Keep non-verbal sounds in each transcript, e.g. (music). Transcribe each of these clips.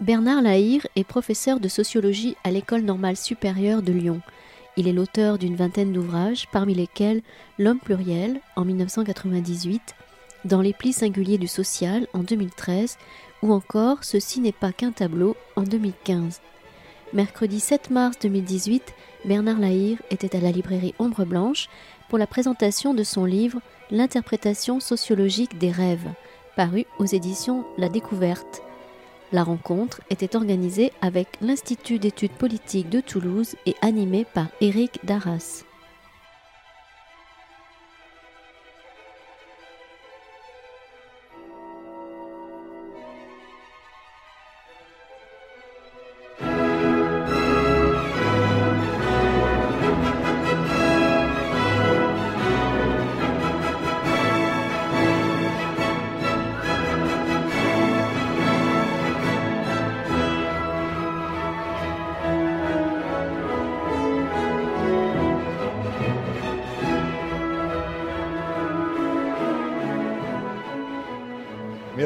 Bernard Lahire est professeur de sociologie à l'École normale supérieure de Lyon. Il est l'auteur d'une vingtaine d'ouvrages, parmi lesquels L'homme pluriel en 1998, Dans les plis singuliers du social en 2013, ou encore Ceci n'est pas qu'un tableau en 2015. Mercredi 7 mars 2018, Bernard Lahire était à la librairie Ombre Blanche pour la présentation de son livre L'interprétation sociologique des rêves, paru aux éditions La Découverte. La rencontre était organisée avec l'Institut d'études politiques de Toulouse et animée par Éric Darras.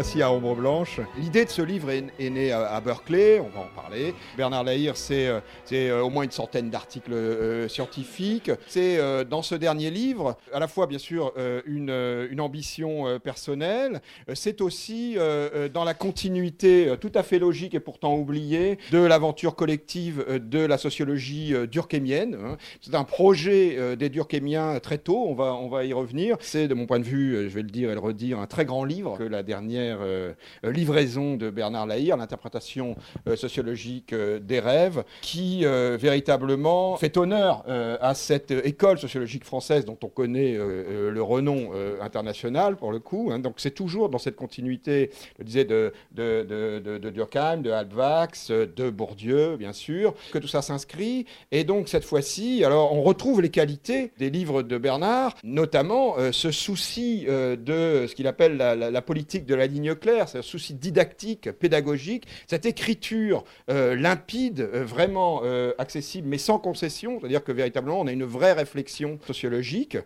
Merci à Ombre Blanche. L'idée de ce livre est, née à, Berkeley, on va en parler. Bernard Lahire, c'est euh, euh, au moins une centaine d'articles euh, scientifiques. C'est dans ce dernier livre, à la fois bien sûr une, une, ambition personnelle, c'est aussi dans la continuité tout à fait logique et pourtant oubliée de l'aventure collective de la sociologie durkheimienne. Hein. C'est un projet des durkheimiens très tôt, on va, on va y revenir. C'est de mon point de vue, je vais le dire et le redire, un très grand livre que la dernière euh, livraison de Bernard Lahire, l'interprétation euh, sociologique euh, des rêves, qui véritablement fait honneur à cette école sociologique française dont on connaît le renom international pour le coup. Hein. Donc c'est toujours dans cette continuité, je disais, de, Durkheim, de Halbwachs, de Bourdieu, bien sûr, que tout ça s'inscrit. Et donc cette fois-ci, alors on retrouve les qualités des livres de Bernard, notamment ce souci de ce qu'il appelle la, la, la politique de la ligne claire, c'est un souci didactique, pédagogique, cette écriture euh, limpide, euh, vraiment euh, accessible, mais sans concession, c'est-à-dire que véritablement on a une vraie réflexion sociologique.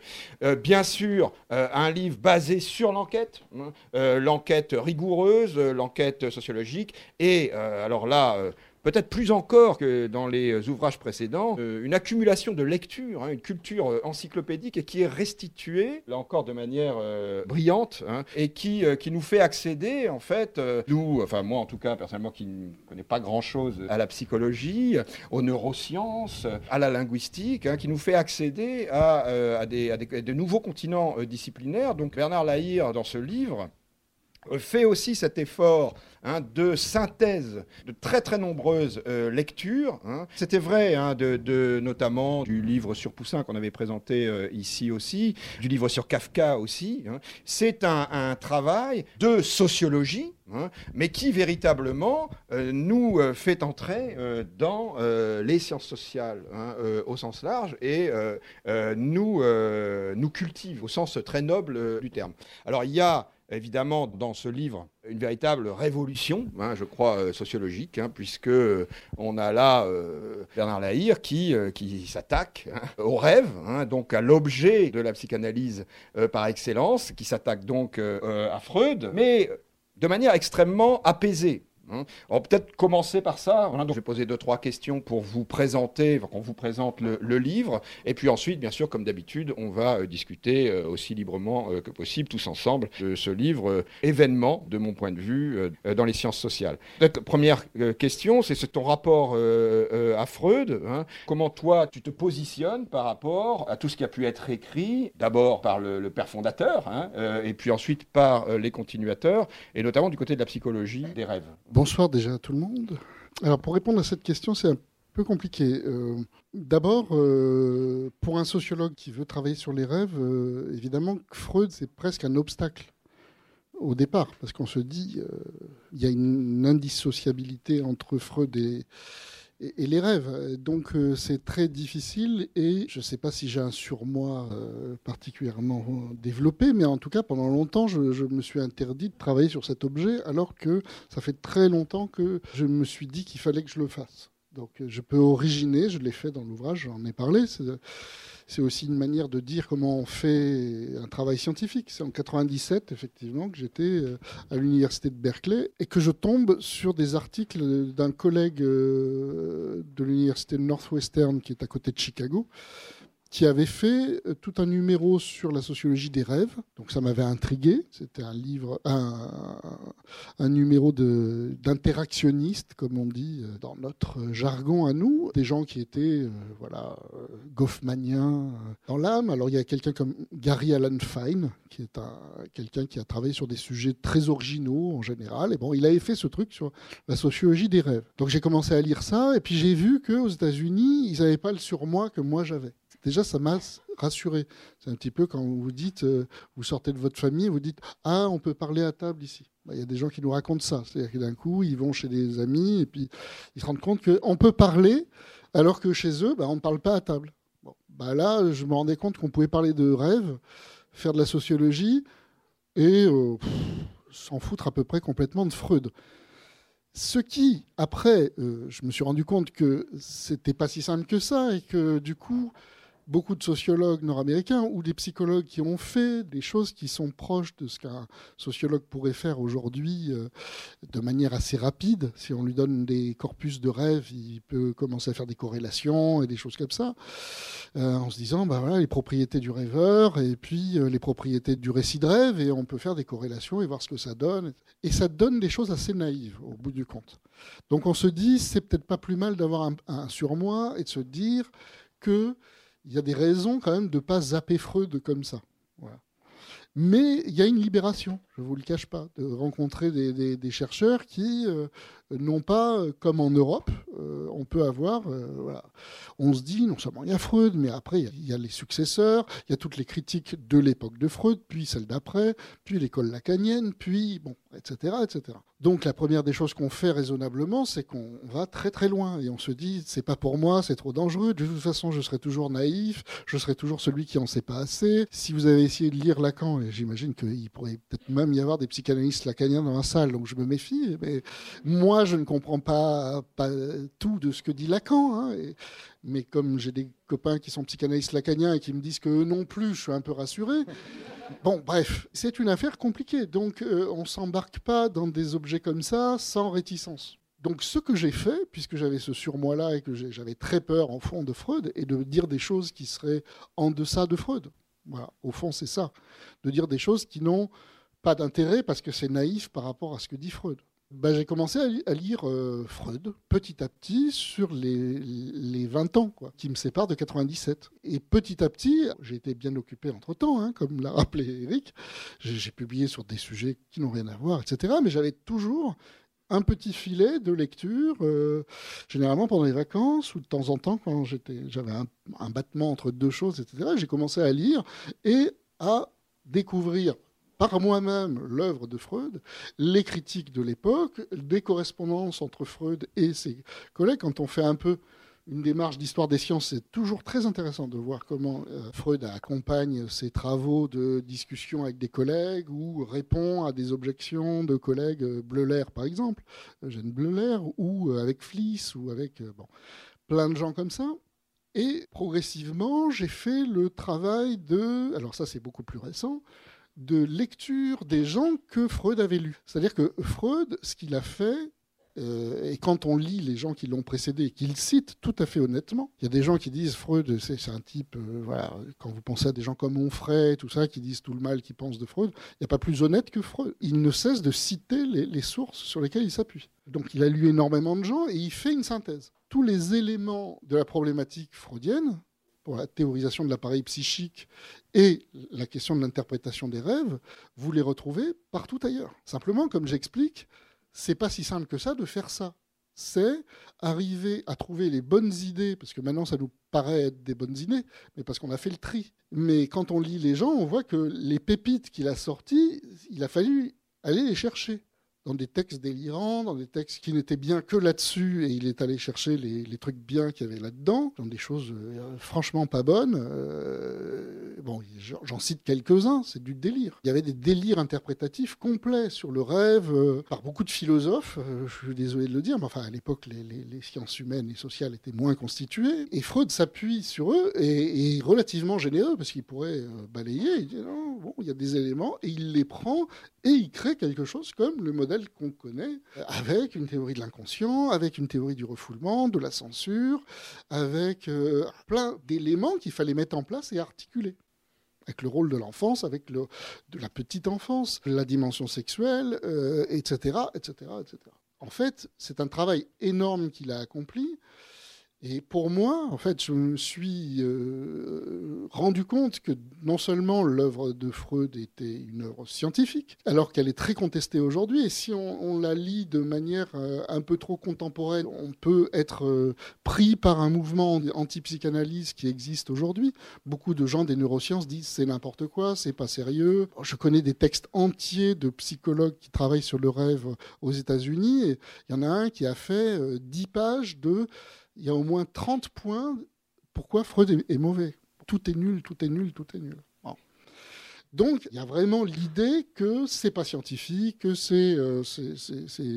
bien sûr, un livre basé sur l'enquête, hein, l'enquête rigoureuse, l'enquête sociologique, et alors là, peut-être plus encore que dans les ouvrages précédents, euh, une accumulation de lectures, hein, une culture euh, encyclopédique et qui est restituée, là encore de manière euh, brillante, hein, et qui, qui nous fait accéder, en fait, nous, enfin moi en tout cas, personnellement, qui ne connais pas grand-chose à la psychologie, aux neurosciences, à la linguistique, hein, qui nous fait accéder à, des, à de nouveaux continents disciplinaires. Donc Bernard Lahire, dans ce livre, fait aussi cet effort Hein, de synthèse de très très nombreuses euh, lectures. Hein. C'était vrai hein, de, notamment du livre sur Poussin qu'on avait présenté euh, ici aussi, du livre sur Kafka aussi. C'est un, travail de sociologie, mais qui véritablement euh, nous fait entrer dans les sciences sociales au sens large et nous, nous cultive au sens très noble du terme. Alors il y a évidemment dans ce livre une véritable révolution, hein, je crois, euh, sociologique, hein, puisque euh, on a là euh, Bernard Lahire qui, s'attaque hein, au rêve, donc à l'objet de la psychanalyse par excellence, qui s'attaque donc à Freud, mais de manière extrêmement apaisée. Hein. On va peut-être commencer par ça. donc je vais poser deux, trois questions pour vous présenter, qu'on vous présente le, livre. Et puis ensuite, bien sûr, comme d'habitude, on va euh, discuter euh, aussi librement euh, que possible, tous ensemble, de ce livre événement, de mon point de vue, dans les sciences sociales. première question, c'est ton rapport à Freud. Hein. Comment toi, tu te positionnes par rapport à tout ce qui a pu être écrit, d'abord par le, père fondateur, hein, et puis ensuite par les continuateurs, et notamment du côté de la psychologie des rêves? Bonsoir déjà à tout le monde. Alors pour répondre à cette question, c'est un peu compliqué. Euh, d'abord, euh, pour un sociologue qui veut travailler sur les rêves, euh, évidemment, Freud, c'est presque un obstacle au départ, parce qu'on se dit, il y a une indissociabilité entre Freud et, et, les rêves. Donc euh, c'est très difficile et je ne sais pas si j'ai un surmoi euh, particulièrement développé, mais en tout cas pendant longtemps je, me suis interdit de travailler sur cet objet alors que ça fait très longtemps que je me suis dit qu'il fallait que je le fasse. Donc je peux originer, je l'ai fait dans l'ouvrage, j'en ai parlé. C'est aussi une manière de dire comment on fait un travail scientifique. C'est en 97, effectivement, que j'étais euh, à l'université de Berkeley et que je tombe sur des articles d'un collègue euh, de l'université Northwestern qui est à côté de Chicago, qui avait fait euh, tout un numéro sur la sociologie des rêves. Donc ça m'avait intrigué. C'était un livre, un, numéro d'interactionniste, comme on dit euh, dans notre jargon à nous, des gens qui étaient euh, voilà Goffmaniens dans l'âme. Alors il y a quelqu'un comme Gary Allen Fine, qui est quelqu'un qui a travaillé sur des sujets très originaux en général. Et bon, il avait fait ce truc sur la sociologie des rêves. Donc j'ai commencé à lire ça, et puis j'ai vu qu'aux États-Unis, ils n'avaient pas le surmoi que moi j'avais déjà, ça m'a rassuré. C'est un petit peu quand vous dites, euh, vous sortez de votre famille, vous dites Ah, on peut parler à table ici. Bah, il y a des gens qui nous racontent ça. C'est-à-dire que d'un coup, ils vont chez des amis et puis ils se rendent compte qu'on peut parler alors que chez eux, bah, on ne parle pas à table. Bon, bah, là, je me rendais compte qu'on pouvait parler de rêve, faire de la sociologie et euh, s'en foutre à peu près complètement de Freud. Ce qui, après, euh, je me suis rendu compte que c'était pas si simple que ça et que du coup, beaucoup de sociologues nord-américains ou des psychologues qui ont fait des choses qui sont proches de ce qu'un sociologue pourrait faire aujourd'hui euh, de manière assez rapide. Si on lui donne des corpus de rêves, il peut commencer à faire des corrélations et des choses comme ça, euh, en se disant, bah les propriétés du rêveur et puis euh, les propriétés du récit de rêve, et on peut faire des corrélations et voir ce que ça donne. Et ça donne des choses assez naïves au bout du compte. Donc on se dit, c'est peut-être pas plus mal d'avoir un surmoi et de se dire que il y a des raisons quand même de ne pas zapper Freud comme ça. Mais il y a une libération, je vous le cache pas, de rencontrer des, chercheurs qui euh, n'ont pas, euh, comme en Europe, euh, on peut avoir, voilà. on se dit, non seulement il y a Freud, mais après il y, a les successeurs, il y a toutes les critiques de l'époque de Freud, puis celle d'après, puis l'école lacanienne, puis, bon, etc., etc. Donc la première des choses qu'on fait raisonnablement, c'est qu'on va très très loin et on se dit c'est pas pour moi, c'est trop dangereux. De toute façon, je serai toujours naïf, je serai toujours celui qui en sait pas assez. Si vous avez essayé de lire Lacan, et j'imagine qu'il pourrait peut-être même y avoir des psychanalystes lacaniens dans la salle, donc je me méfie. Mais moi, je ne comprends pas, pas tout de ce que dit Lacan. Hein, mais comme j'ai des copains qui sont psychanalystes lacaniens et qui me disent que eux non plus, je suis un peu rassuré. (laughs) Bon, bref, c'est une affaire compliquée. Donc, euh, on ne s'embarque pas dans des objets comme ça sans réticence. Donc, ce que j'ai fait, puisque j'avais ce surmoi-là et que j'avais très peur, en fond, de Freud, et de dire des choses qui seraient en deçà de Freud. Voilà, au fond, c'est ça. De dire des choses qui n'ont pas d'intérêt parce que c'est naïf par rapport à ce que dit Freud. Bah, j'ai commencé à, lire euh, Freud petit à petit sur les, les 20 ans qui me séparent de 97. Et petit à petit, j'ai été bien occupé entre-temps, hein, comme l'a rappelé Eric. J'ai publié sur des sujets qui n'ont rien à voir, etc. Mais j'avais toujours un petit filet de lecture, euh, généralement pendant les vacances ou de temps en temps quand j'avais un, un battement entre deux choses, etc. J'ai commencé à lire et à découvrir par moi-même l'œuvre de Freud, les critiques de l'époque, des correspondances entre Freud et ses collègues. Quand on fait un peu une démarche d'histoire des sciences, c'est toujours très intéressant de voir comment euh, Freud accompagne ses travaux de discussion avec des collègues ou répond à des objections de collègues, euh, Bleuler par exemple, Eugène Bleuler, ou euh, avec Fliss, ou avec bon, plein de gens comme ça. Et progressivement, j'ai fait le travail de, alors ça c'est beaucoup plus récent, de lecture des gens que Freud avait lus. C'est-à-dire que Freud, ce qu'il a fait, euh, et quand on lit les gens qui l'ont précédé, qu'il cite tout à fait honnêtement, il y a des gens qui disent Freud, c'est un type, euh, voilà, quand vous pensez à des gens comme Onfray, tout ça, qui disent tout le mal qu'ils pensent de Freud, il n'y a pas plus honnête que Freud. Il ne cesse de citer les, les sources sur lesquelles il s'appuie. Donc il a lu énormément de gens et il fait une synthèse. Tous les éléments de la problématique freudienne, pour la théorisation de l'appareil psychique et la question de l'interprétation des rêves, vous les retrouvez partout ailleurs. Simplement, comme j'explique, c'est pas si simple que ça de faire ça. C'est arriver à trouver les bonnes idées, parce que maintenant ça nous paraît être des bonnes idées, mais parce qu'on a fait le tri. Mais quand on lit les gens, on voit que les pépites qu'il a sorties, il a fallu aller les chercher dans des textes délirants, dans des textes qui n'étaient bien que là-dessus, et il est allé chercher les, trucs bien qu'il y avait là-dedans, dans des choses euh, franchement pas bonnes. Euh, bon, j'en cite quelques-uns, c'est du délire. Il y avait des délires interprétatifs complets sur le rêve, euh, par beaucoup de philosophes, je suis désolé de le dire, mais enfin, à l'époque, les, les, sciences humaines et sociales étaient moins constituées, et Freud s'appuie sur eux, et est relativement généreux, parce qu'il pourrait balayer, il dit non, bon, il y a des éléments, et il les prend, et il crée quelque chose comme le modèle qu'on connaît, avec une théorie de l'inconscient, avec une théorie du refoulement, de la censure, avec euh, plein d'éléments qu'il fallait mettre en place et articuler avec le rôle de l'enfance, avec le, de la petite enfance, la dimension sexuelle, etc., etc., etc. En fait, c'est un travail énorme qu'il a accompli et pour moi, en fait, je me suis euh, rendu compte que non seulement l'œuvre de Freud était une œuvre scientifique, alors qu'elle est très contestée aujourd'hui, et si on, la lit de manière euh, un peu trop contemporaine, on peut être euh, pris par un mouvement anti-psychanalyse qui existe aujourd'hui. Beaucoup de gens des neurosciences disent c'est n'importe quoi, c'est pas sérieux. Je connais des textes entiers de psychologues qui travaillent sur le rêve aux États-Unis, et il y en a un qui a fait 10 pages de il y a au moins 30 points pourquoi Freud est, mauvais? Tout est nul, tout est nul, tout est nul. Donc, il y a vraiment l'idée que c'est pas scientifique, que c'est euh,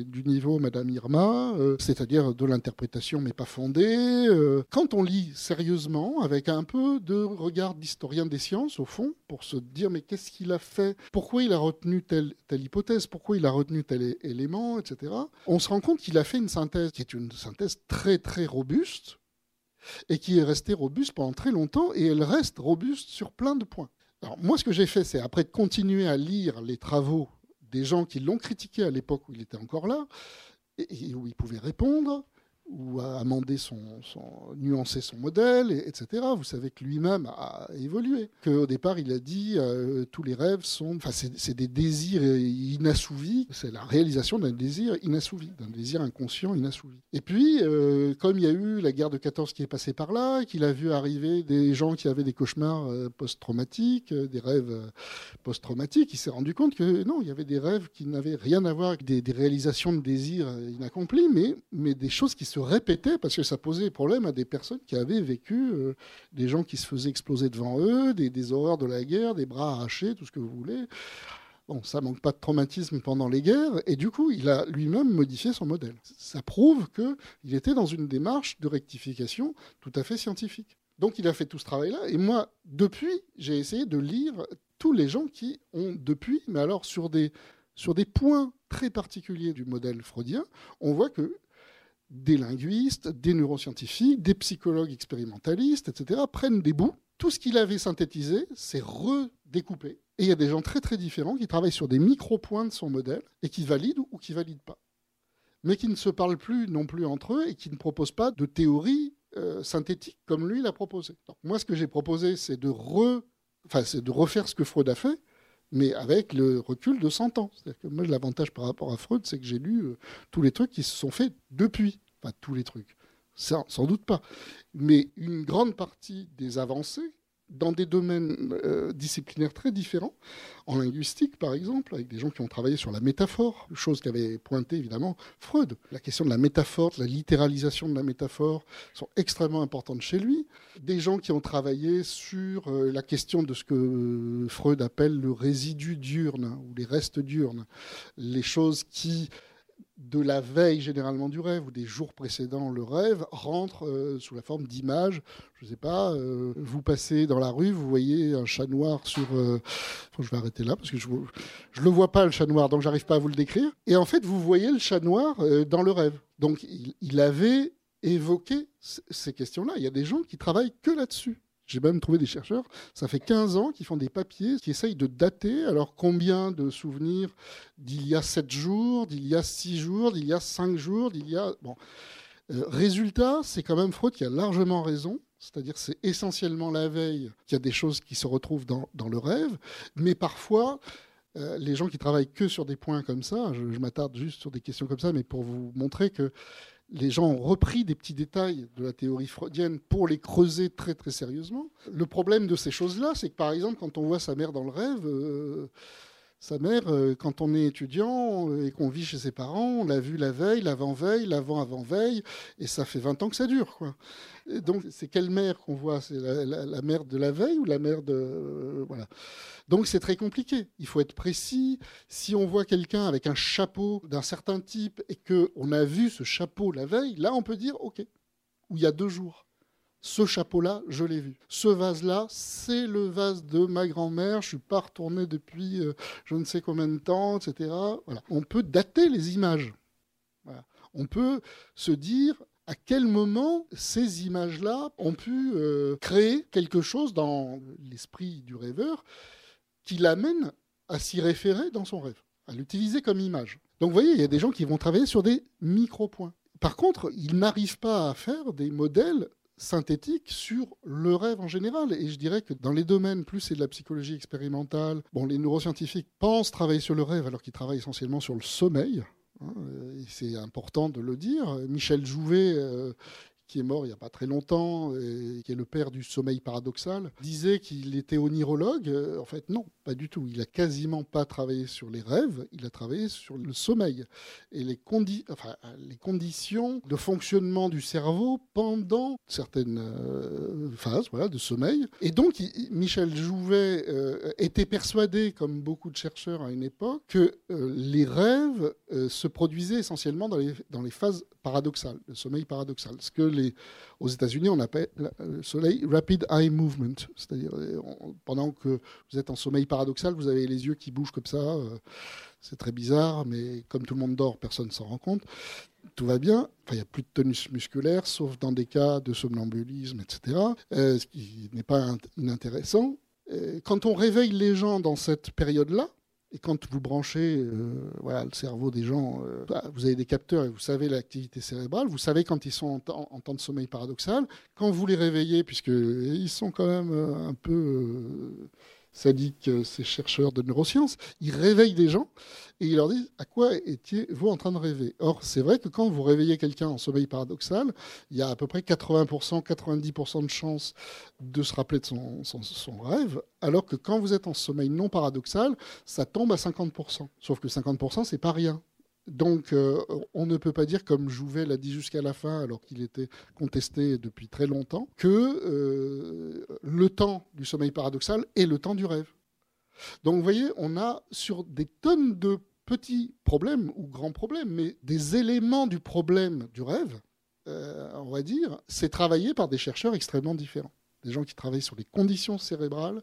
du niveau Madame Irma, euh, c'est-à-dire de l'interprétation mais pas fondée. Euh. quand on lit sérieusement, avec un peu de regard d'historien des sciences, au fond, pour se dire mais qu'est-ce qu'il a fait? Pourquoi il a retenu telle, telle hypothèse? Pourquoi il a retenu tel élément, etc. On se rend compte qu'il a fait une synthèse qui est une synthèse très très robuste et qui est restée robuste pendant très longtemps et elle reste robuste sur plein de points. Alors, moi, ce que j'ai fait, c'est après de continuer à lire les travaux des gens qui l'ont critiqué à l'époque où il était encore là, et où il pouvait répondre, ou à amender son, nuancer son modèle, etc. Vous savez que lui-même a évolué. Qu'au départ, il a dit euh, tous les rêves sont, enfin, c'est des désirs inassouvis. C'est la réalisation d'un désir inassouvi, d'un désir inconscient inassouvi. Et puis, euh, comme il y a eu la guerre de 14 qui est passée par là, qu'il a vu arriver des gens qui avaient des cauchemars euh, post-traumatiques, des rêves post-traumatiques, il s'est rendu compte que non, il y avait des rêves qui n'avaient rien à voir avec des, des réalisations de désirs inaccomplis, mais, mais des choses qui se répétait parce que ça posait problème à des personnes qui avaient vécu euh, des gens qui se faisaient exploser devant eux, des, horreurs de la guerre, des bras arrachés, tout ce que vous voulez. Bon, ça manque pas de traumatisme pendant les guerres, et du coup, il a lui-même modifié son modèle. Ça prouve qu'il était dans une démarche de rectification tout à fait scientifique. Donc, il a fait tout ce travail-là, et moi, depuis, j'ai essayé de lire tous les gens qui ont, depuis, mais alors sur des, sur des points très particuliers du modèle freudien, on voit que des linguistes, des neuroscientifiques, des psychologues expérimentalistes, etc., prennent des bouts. Tout ce qu'il avait synthétisé, c'est redécoupé. Et il y a des gens très très différents qui travaillent sur des micro-points de son modèle et qui valident ou qui valident pas. Mais qui ne se parlent plus non plus entre eux et qui ne proposent pas de théorie euh, synthétique comme lui l'a proposé. moi, ce que j'ai proposé, c'est de, enfin, de refaire ce que Freud a fait, mais avec le recul de 100 ans. C'est-à-dire que moi, l'avantage par rapport à Freud, c'est que j'ai lu euh, tous les trucs qui se sont faits depuis. Enfin, tous les trucs. sans doute pas. Mais une grande partie des avancées dans des domaines euh, disciplinaires très différents, en linguistique par exemple, avec des gens qui ont travaillé sur la métaphore, chose qu'avait pointé évidemment Freud. La question de la métaphore, de la littéralisation de la métaphore sont extrêmement importantes chez lui. Des gens qui ont travaillé sur euh, la question de ce que Freud appelle le résidu diurne ou les restes diurnes, les choses qui de la veille généralement du rêve ou des jours précédant le rêve rentre euh, sous la forme d'images. Je ne sais pas, euh, vous passez dans la rue, vous voyez un chat noir sur... Euh, je vais arrêter là parce que je ne le vois pas le chat noir, donc j'arrive pas à vous le décrire. Et en fait, vous voyez le chat noir dans le rêve. Donc il avait évoqué ces questions-là. Il y a des gens qui travaillent que là-dessus. J'ai même trouvé des chercheurs, ça fait 15 ans, qui font des papiers qui essayent de dater. Alors combien de souvenirs d'il y a 7 jours, d'il y a 6 jours, d'il y a 5 jours, d'il y a... Bon. Euh, résultat, c'est quand même Freud qui a largement raison, c'est-à-dire c'est essentiellement la veille qu'il y a des choses qui se retrouvent dans, dans le rêve, mais parfois... Euh, les gens qui travaillent que sur des points comme ça, je m'attarde juste sur des questions comme ça, mais pour vous montrer que les gens ont repris des petits détails de la théorie freudienne pour les creuser très très sérieusement. Le problème de ces choses-là, c'est que par exemple, quand on voit sa mère dans le rêve, euh, Sa mère, euh, quand on est étudiant euh, et qu'on vit chez ses parents, on l'a vu la veille, l'avant-veille, l'avant-avant-veille, et ça fait 20 ans que ça dure. Quoi. donc, c'est quelle mère qu'on voit? C'est la, mère de la veille ou la mère de... Euh, voilà. Donc, c'est très compliqué. Il faut être précis. Si on voit quelqu'un avec un chapeau d'un certain type et qu'on a vu ce chapeau la veille, là, on peut dire OK. Ou il y a deux jours ce chapeau-là, je l'ai vu. Ce vase-là, c'est le vase de ma grand-mère. Je suis pas retourné depuis euh, je ne sais combien de temps, etc. Voilà. On peut dater les images. On peut se dire à quel moment ces images-là ont pu euh, créer quelque chose dans l'esprit du rêveur qui l'amène à s'y référer dans son rêve, à l'utiliser comme image. Donc vous voyez, il y a des gens qui vont travailler sur des micro-points. Par contre, ils n'arrivent pas à faire des modèles synthétique sur le rêve en général. Et je dirais que dans les domaines, plus c'est de la psychologie expérimentale, bon, les neuroscientifiques pensent travailler sur le rêve alors qu'ils travaillent essentiellement sur le sommeil. Hein, c'est important de le dire. Michel Jouvet, euh, qui est mort il n'y a pas très longtemps, et qui est le père du sommeil paradoxal, disait qu'il était onirologue. Euh, en fait, non, pas du tout. Il a quasiment pas travaillé sur les rêves, il a travaillé sur le sommeil et les, conditions de fonctionnement du cerveau pendant certaines euh, phases voilà, de sommeil. Et donc, Michel Jouvet euh, était persuadé, comme beaucoup de chercheurs à une époque, que les rêves se produisaient essentiellement dans les, phases paradoxal, le sommeil paradoxal. Ce que les, aux États-Unis, on appelle le sommeil rapid eye movement. C'est-à-dire, pendant que vous êtes en sommeil paradoxal, vous avez les yeux qui bougent comme ça. Euh, c'est très bizarre, mais comme tout le monde dort, personne ne s'en rend compte. Tout va bien. Il n'y a plus de tonus musculaire, sauf dans des cas de somnambulisme, etc. Euh, ce qui n'est pas inintéressant. Quand on réveille les gens dans cette période-là, et quand vous branchez euh, voilà, le cerveau des gens, bah, vous avez des capteurs et vous savez l'activité cérébrale, vous savez quand ils sont en, temps de sommeil paradoxal. Quand vous les réveillez, puisqu'ils sont quand même un peu sadiques, ces chercheurs de neurosciences, ils réveillent des gens et ils leur disent à quoi étiez-vous en train de rêver? Or, c'est vrai que quand vous réveillez quelqu'un en sommeil paradoxal, il y a à peu près 80%, 90% de chances de se rappeler de son, son, rêve, alors que quand vous êtes en sommeil non paradoxal, ça tombe à 50%. Sauf que 50%, c'est pas rien. Donc, euh, on ne peut pas dire, comme Jouvet l'a dit jusqu'à la fin, alors qu'il était contesté depuis très longtemps, que euh, le temps du sommeil paradoxal est le temps du rêve. Donc, vous voyez, on a sur des tonnes de petits problèmes ou grands problèmes, mais des éléments du problème du rêve, euh, on va dire, c'est travaillé par des chercheurs extrêmement différents. Des gens qui travaillent sur les conditions cérébrales,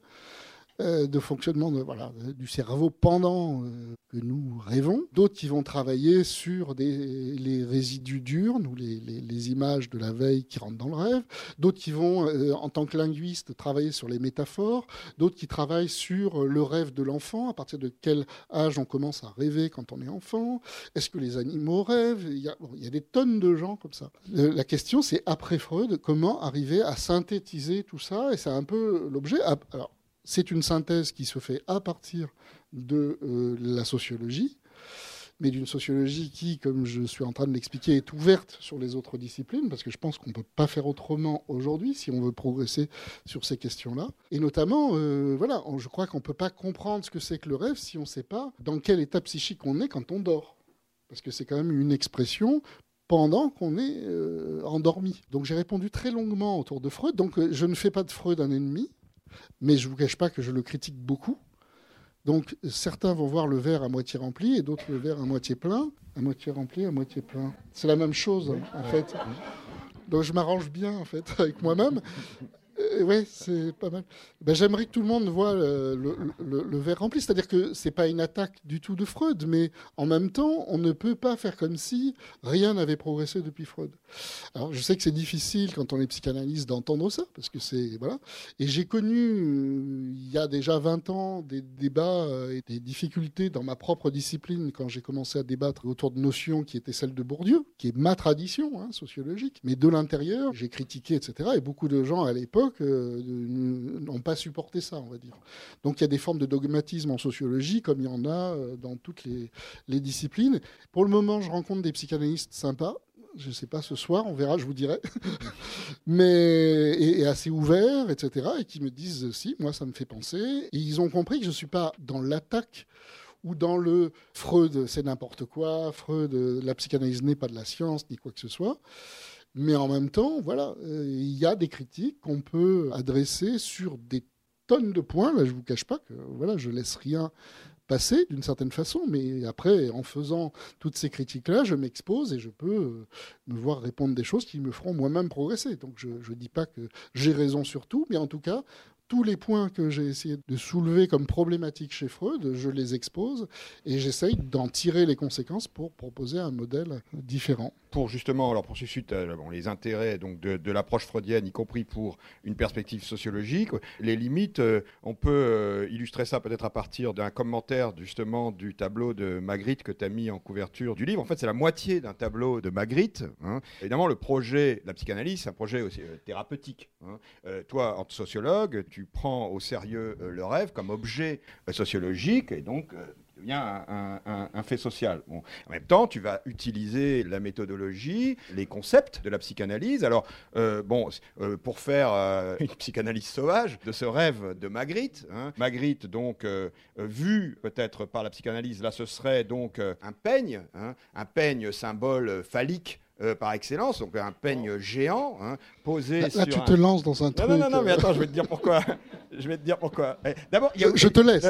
de fonctionnement voilà, du cerveau pendant euh, que nous rêvons. D'autres qui vont travailler sur des, les résidus durs, ou les, les, images de la veille qui rentrent dans le rêve. D'autres qui vont, euh, en tant que linguiste, travailler sur les métaphores. D'autres qui travaillent sur le rêve de l'enfant, à partir de quel âge on commence à rêver quand on est enfant? Est-ce que les animaux rêvent? Il y, a, il y, a, des tonnes de gens comme ça. la question, c'est après Freud, comment arriver à synthétiser tout ça? Et c'est un peu l'objet. Alors, c'est une synthèse qui se fait à partir de euh, la sociologie, mais d'une sociologie qui, comme je suis en train de l'expliquer, est ouverte sur les autres disciplines, parce que je pense qu'on ne peut pas faire autrement aujourd'hui si on veut progresser sur ces questions-là. Et notamment, euh, voilà, je crois qu'on ne peut pas comprendre ce que c'est que le rêve si on ne sait pas dans quel état psychique on est quand on dort. Parce que c'est quand même une expression pendant qu'on est euh, endormi. Donc j'ai répondu très longuement autour de Freud. Donc je ne fais pas de Freud un ennemi mais je ne vous cache pas que je le critique beaucoup. Donc certains vont voir le verre à moitié rempli et d'autres le verre à moitié plein. À moitié rempli, à moitié plein. C'est la même chose en fait. Donc je m'arrange bien en fait (laughs) avec moi-même. Euh, oui, c'est pas mal. Ben, J'aimerais que tout le monde voit le, le, verre rempli. C'est-à-dire que c'est pas une attaque du tout de Freud, mais en même temps, on ne peut pas faire comme si rien n'avait progressé depuis Freud. Alors, je sais que c'est difficile quand on est psychanalyste d'entendre ça, parce que c'est voilà. Et j'ai connu euh, il y a déjà 20 ans des débats euh, et des difficultés dans ma propre discipline quand j'ai commencé à débattre autour de notions qui étaient celles de Bourdieu, qui est ma tradition hein, sociologique. Mais de l'intérieur, j'ai critiqué, etc. Et beaucoup de gens à l'époque euh, n'ont pas supporté ça, on va dire. Donc il y a des formes de dogmatisme en sociologie, comme il y en a euh, dans toutes les, disciplines. Pour le moment, je rencontre des psychanalystes sympas. Je ne sais pas ce soir, on verra, je vous dirai. (laughs) Mais et, assez ouverts, etc. Et qui me disent si, moi ça me fait penser. Et ils ont compris que je ne suis pas dans l'attaque ou dans le Freud, c'est n'importe quoi, Freud, la psychanalyse n'est pas de la science, ni quoi que ce soit. Mais en même temps, voilà, euh, il y a des critiques qu'on peut adresser sur des tonnes de points. Là, je vous cache pas que voilà, je laisse rien passer d'une certaine façon, mais après, en faisant toutes ces critiques-là, je m'expose et je peux euh, me voir répondre des choses qui me feront moi-même progresser. Donc je ne dis pas que j'ai raison sur tout, mais en tout cas, tous les points que j'ai essayé de soulever comme problématiques chez Freud, je les expose et j'essaye d'en tirer les conséquences pour proposer un modèle différent. Pour justement, alors pour susciter euh, les intérêts donc de, l'approche freudienne, y compris pour une perspective sociologique, les limites, euh, on peut euh, illustrer ça peut-être à partir d'un commentaire justement du tableau de Magritte que tu as mis en couverture du livre. En fait, c'est la moitié d'un tableau de Magritte. Hein. Évidemment, le projet, la psychanalyse, c'est un projet aussi thérapeutique. Hein. toi, en sociologue, tu prends au sérieux euh, le rêve comme objet euh, sociologique et donc euh, devient un, un, fait social. Bon. En même temps, tu vas utiliser la méthodologie, les concepts de la psychanalyse. Alors, bon, pour faire (laughs) une psychanalyse sauvage de ce rêve de Magritte, hein. Magritte, donc, vu peut-être par la psychanalyse, là, ce serait donc un peigne, hein, un peigne symbole phallique euh, par excellence, donc un peigne géant hein, posé là, là, tu te lances dans un truc. Non, non, non, mais attends, je vais te dire pourquoi. je vais te dire pourquoi. Eh, d'abord, je, je, te laisse.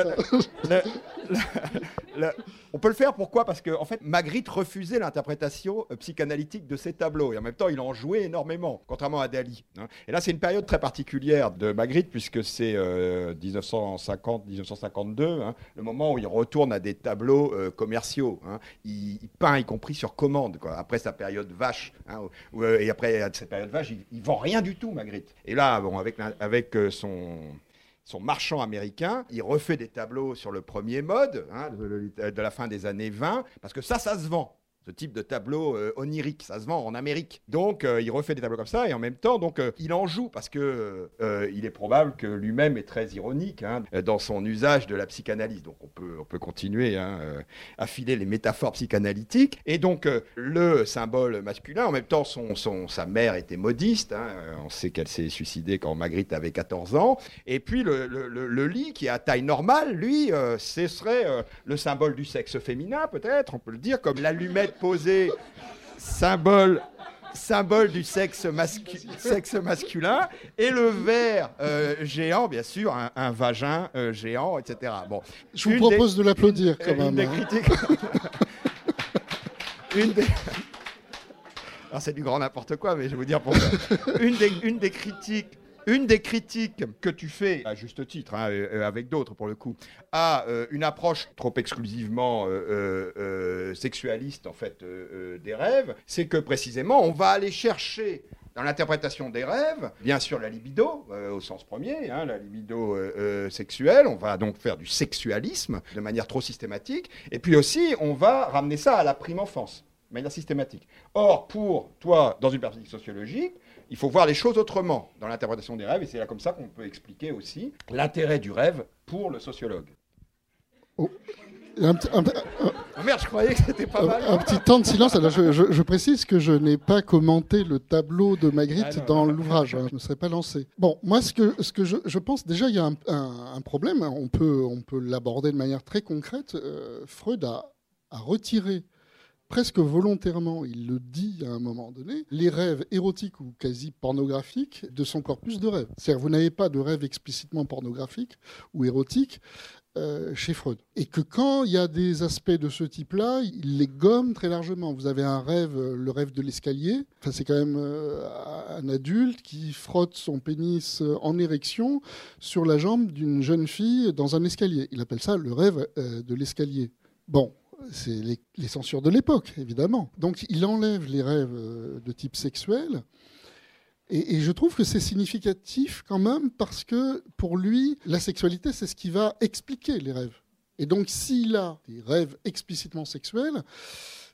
on peut le faire, pourquoi? Parce que en fait, Magritte refusait l'interprétation euh, psychanalytique de ces tableaux, et en même temps, il en jouait énormément, contrairement à Dali. Hein. Et là, c'est une période très particulière de Magritte, puisque c'est 1950-1952, euh, hein, le moment où il retourne à des tableaux commerciaux. Il, il, peint, y compris sur commande, quoi, après sa période vache. Hein, euh, et après cette période vache, il, ne rien du tout, Magritte. Et là, avec, euh, son marchand américain, il refait des tableaux sur le premier mode hein, de, la fin des années 20, parce que ça, ça se vend ce type de tableau euh, onirique. Ça se vend en Amérique. Donc, euh, il refait des tableaux comme ça et en même temps, donc, euh, il en joue parce que il est probable que lui-même est très ironique hein, dans son usage de la psychanalyse. Donc, on peut, on peut continuer hein, à filer les métaphores psychanalytiques. Et donc, le symbole masculin, en même temps, son, son sa mère était modiste. Hein, on sait qu'elle s'est suicidée quand Magritte avait 14 ans. Et puis, le, le, le lit, qui est à taille normale, lui, ce serait le symbole du sexe féminin, peut-être, on peut le dire, comme l'allumette posé symbole symbole du sexe, sexe, masculin, et le verre euh, géant, bien sûr, un, vagin euh, géant, etc. Bon, Je vous propose de l'applaudir quand même. Une des hein. critiques... (laughs) une des... Alors c'est du grand n'importe quoi, mais je vais vous dire pourquoi. une, des, une des critiques une des critiques que tu fais, à juste titre, hein, euh, avec d'autres pour le coup, à euh, une approche trop exclusivement euh, sexualiste en fait des rêves, c'est que précisément on va aller chercher dans l'interprétation des rêves, bien sûr la libido au sens premier, hein, la libido sexuelle, on va donc faire du sexualisme de manière trop systématique, et puis aussi on va ramener ça à la prime enfance de manière systématique. Or, pour toi, dans une perspective sociologique, il faut voir les choses autrement dans l'interprétation des rêves, et c'est là comme ça qu'on peut expliquer aussi l'intérêt du rêve pour le sociologue. Oh. Un, oh merde, je croyais que c'était pas mal. Un petit temps de silence. Alors je, précise que je n'ai pas commenté le tableau de Magritte ah dans l'ouvrage. Hein. je ne serais pas lancé. Bon, moi, ce que, ce que je, pense, déjà, il y a un, problème. On peut, on peut l'aborder de manière très concrète. Euh, Freud a, a retiré presque volontairement, il le dit à un moment donné, les rêves érotiques ou quasi pornographiques de son corpus de rêves. C'est-à-dire vous n'avez pas de rêve explicitement pornographique ou érotique euh, chez Freud. Et que quand il y a des aspects de ce type-là, il les gomme très largement. Vous avez un rêve, euh, le rêve de l'escalier. Enfin, c'est quand même euh, un adulte qui frotte son pénis en érection sur la jambe d'une jeune fille dans un escalier. Il appelle ça le rêve de l'escalier. Bon, c'est les, censures de l'époque, évidemment. Donc il enlève les rêves euh, de type sexuel. Et, je trouve que c'est significatif quand même parce que pour lui, la sexualité, c'est ce qui va expliquer les rêves. Et donc s'il a des rêves explicitement sexuels,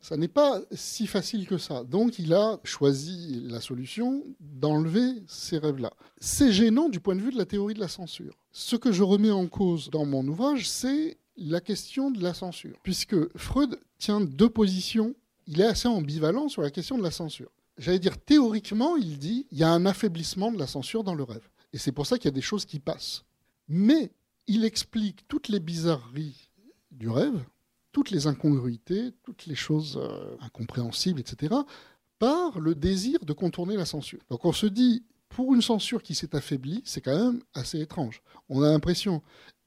ça n'est pas si facile que ça. Donc il a choisi la solution d'enlever ces rêves-là. C'est gênant du point de vue de la théorie de la censure. Ce que je remets en cause dans mon ouvrage, c'est la question de la censure, puisque Freud tient deux positions. Il est assez ambivalent sur la question de la censure. J'allais dire, théoriquement, il dit il y a un affaiblissement de la censure dans le rêve. Et c'est pour ça qu'il y a des choses qui passent. Mais il explique toutes les bizarreries du rêve, toutes les incongruités, toutes les choses euh, incompréhensibles, etc., par le désir de contourner la censure. Donc on se dit, pour une censure qui s'est affaiblie, c'est quand même assez étrange. On a l'impression,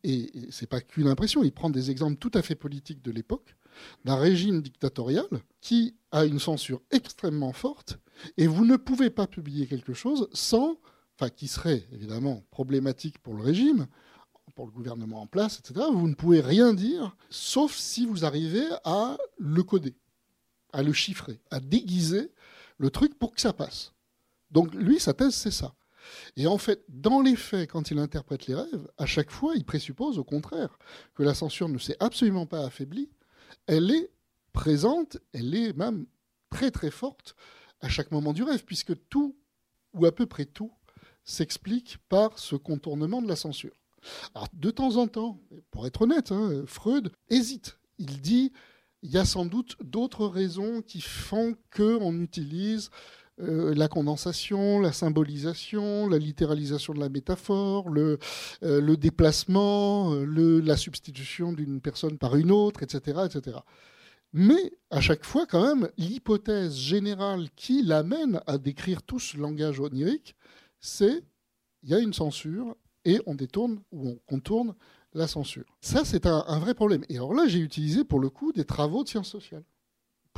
et c'est pas qu'une impression, il prend des exemples tout à fait politiques de l'époque, d'un régime dictatorial qui a une censure extrêmement forte, et vous ne pouvez pas publier quelque chose sans, enfin qui serait évidemment problématique pour le régime, pour le gouvernement en place, etc. Vous ne pouvez rien dire, sauf si vous arrivez à le coder, à le chiffrer, à déguiser le truc pour que ça passe. Donc lui, sa thèse, c'est ça. Et en fait, dans les faits, quand il interprète les rêves, à chaque fois, il présuppose au contraire que la censure ne s'est absolument pas affaiblie, elle est présente, elle est même très très forte à chaque moment du rêve, puisque tout, ou à peu près tout, s'explique par ce contournement de la censure. Alors, de temps en temps, pour être honnête, hein, Freud hésite. Il dit il y a sans doute d'autres raisons qui font qu'on utilise euh, la condensation, la symbolisation, la littéralisation de la métaphore, le, euh, déplacement, euh, la substitution d'une personne par une autre, etc., etc. Mais à chaque fois, quand même, l'hypothèse générale qui l'amène à décrire tout ce langage onirique, c'est il y a une censure et on détourne ou on contourne la censure. Ça, c'est un, un, vrai problème. Et alors là, j'ai utilisé pour le coup des travaux de sciences sociales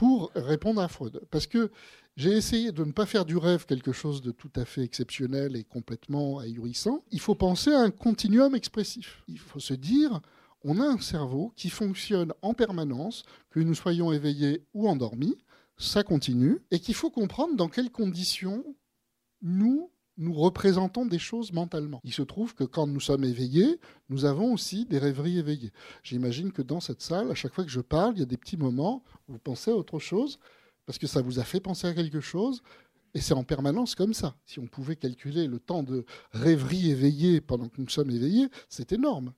pour répondre à Freud. Parce que j'ai essayé de ne pas faire du rêve quelque chose de tout à fait exceptionnel et complètement ahurissant. Il faut penser à un continuum expressif. Il faut se dire, on a un cerveau qui fonctionne en permanence, que nous soyons éveillés ou endormis, ça continue, et qu'il faut comprendre dans quelles conditions nous nous représentons des choses mentalement. Il se trouve que quand nous sommes éveillés, nous avons aussi des rêveries éveillées. J'imagine que dans cette salle, à chaque fois que je parle, il y a des petits moments où vous pensez à autre chose, parce que ça vous a fait penser à quelque chose, et c'est en permanence comme ça. Si on pouvait calculer le temps de rêverie éveillée pendant que nous sommes éveillés, c'est énorme.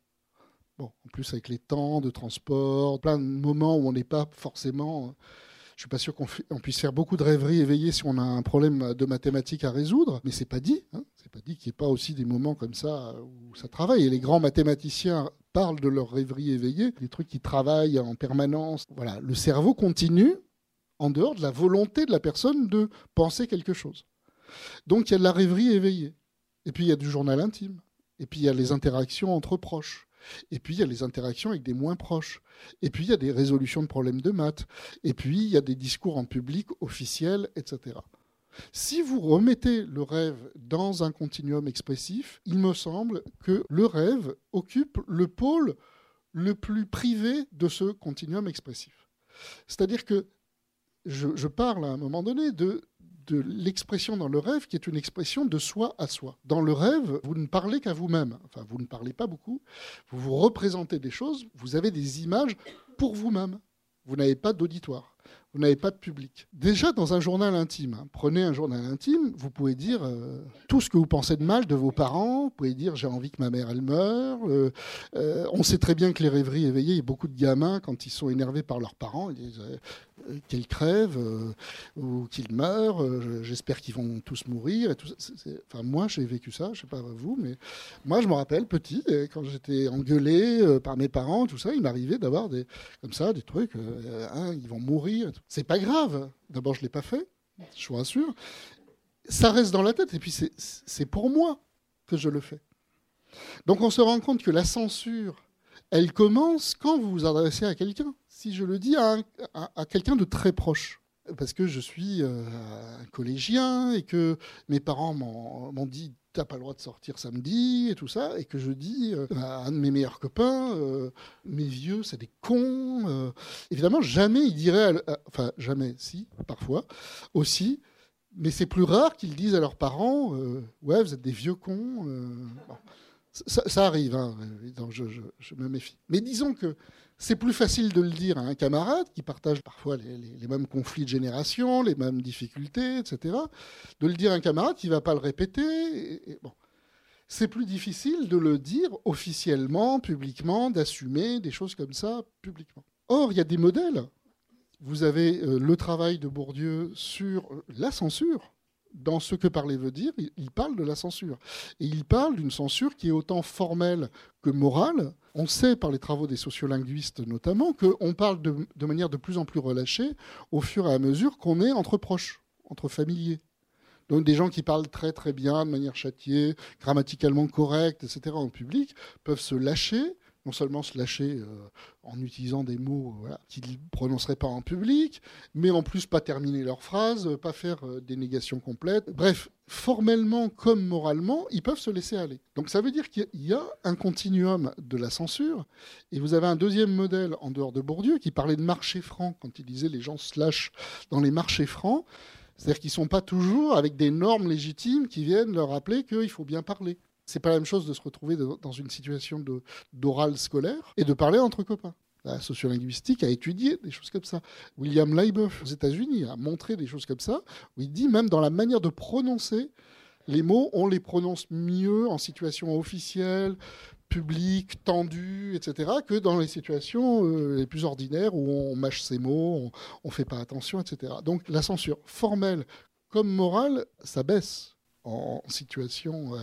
Bon, en plus avec les temps de transport, plein de moments où on n'est pas forcément je suis pas sûr qu'on puisse faire beaucoup de rêveries éveillées si on a un problème de mathématiques à résoudre, mais c'est pas dit. Hein c'est pas dit qu'il n'y ait pas aussi des moments comme ça où ça travaille. Et les grands mathématiciens parlent de leurs rêveries éveillées, des trucs qui travaillent en permanence. Voilà, le cerveau continue en dehors de la volonté de la personne de penser quelque chose. Donc il y a de la rêverie éveillée. Et puis il y a du journal intime. Et puis il y a les interactions entre proches. Et puis, il y a les interactions avec des moins proches. Et puis, il y a des résolutions de problèmes de maths. Et puis, il y a des discours en public officiels, etc. Si vous remettez le rêve dans un continuum expressif, il me semble que le rêve occupe le pôle le plus privé de ce continuum expressif. C'est-à-dire que je, parle à un moment donné de l'expression dans le rêve qui est une expression de soi à soi. Dans le rêve, vous ne parlez qu'à vous-même. Enfin, vous ne parlez pas beaucoup. Vous vous représentez des choses, vous avez des images pour vous-même. Vous n'avez pas d'auditoire vous n'avez pas de public. Déjà dans un journal intime, hein, prenez un journal intime, vous pouvez dire euh, tout ce que vous pensez de mal de vos parents, vous pouvez dire j'ai envie que ma mère elle meure. Euh, euh, on sait très bien que les rêveries éveillées, il y a beaucoup de gamins quand ils sont énervés par leurs parents, qu'ils crèvent ou qu'ils meurent. J'espère qu'ils vont tous mourir. Enfin moi j'ai vécu ça, je sais pas vous, mais moi je me rappelle petit quand j'étais engueulé par mes parents, tout ça, il m'arrivait d'avoir des comme ça des trucs, hein, ils vont mourir. C'est pas grave. D'abord, je l'ai pas fait, je vous rassure. Ça reste dans la tête, et puis c'est pour moi que je le fais. Donc on se rend compte que la censure, elle commence quand vous vous adressez à quelqu'un. Si je le dis à, quelqu'un de très proche, parce que je suis euh, un collégien et que mes parents m'ont dit t'as pas le droit de sortir samedi et tout ça, et que je dis euh, à un de mes meilleurs copains, euh, mes vieux, c'est des cons. Euh. Évidemment, jamais il dirait, enfin jamais, si, parfois aussi, mais c'est plus rare qu'ils disent à leurs parents, ouais, vous êtes des vieux cons. Ça, arrive, hein, je, me méfie. Mais disons que c'est plus facile de le dire à un camarade qui partage parfois les, mêmes conflits de génération, les mêmes difficultés, etc. De le dire à un camarade qui ne va pas le répéter. bon. C'est plus difficile de le dire officiellement, publiquement, d'assumer des choses comme ça publiquement. Or, il y a des modèles. Vous avez euh, le travail de Bourdieu sur la censure. Dans ce que parler veut dire, il parle de la censure. Et il parle d'une censure qui est autant formelle que morale. On sait par les travaux des sociolinguistes notamment qu'on parle de, de, manière de plus en plus relâchée au fur et à mesure qu'on est entre proches, entre familiers. Donc des gens qui parlent très très bien, de manière châtiée, grammaticalement correcte, etc. en public, peuvent se lâcher non seulement se lâcher euh, en utilisant des mots qu'ils ne prononceraient pas en public, mais en plus pas terminer leurs phrases, pas faire euh, des négations complètes. Bref, formellement comme moralement, ils peuvent se laisser aller. Donc ça veut dire qu'il y a un continuum de la censure, et vous avez un deuxième modèle en dehors de Bourdieu qui parlait de marché franc, quand il disait les gens se lâchent dans les marchés francs. C'est-à-dire qu'ils ne sont pas toujours avec des normes légitimes qui viennent leur rappeler qu'il faut bien parler. C'est pas la même chose de se retrouver dans une situation d'oral scolaire et de parler entre copains. La sociolinguistique a étudié des choses comme ça. William Leiboff aux États-Unis a montré des choses comme ça, où il dit même dans la manière de prononcer les mots, on les prononce mieux en situation officielle, publique, tendue, etc., que dans les situations euh, les plus ordinaires où on mâche ses mots, on ne fait pas attention, etc. Donc la censure formelle comme morale, ça baisse en situation euh,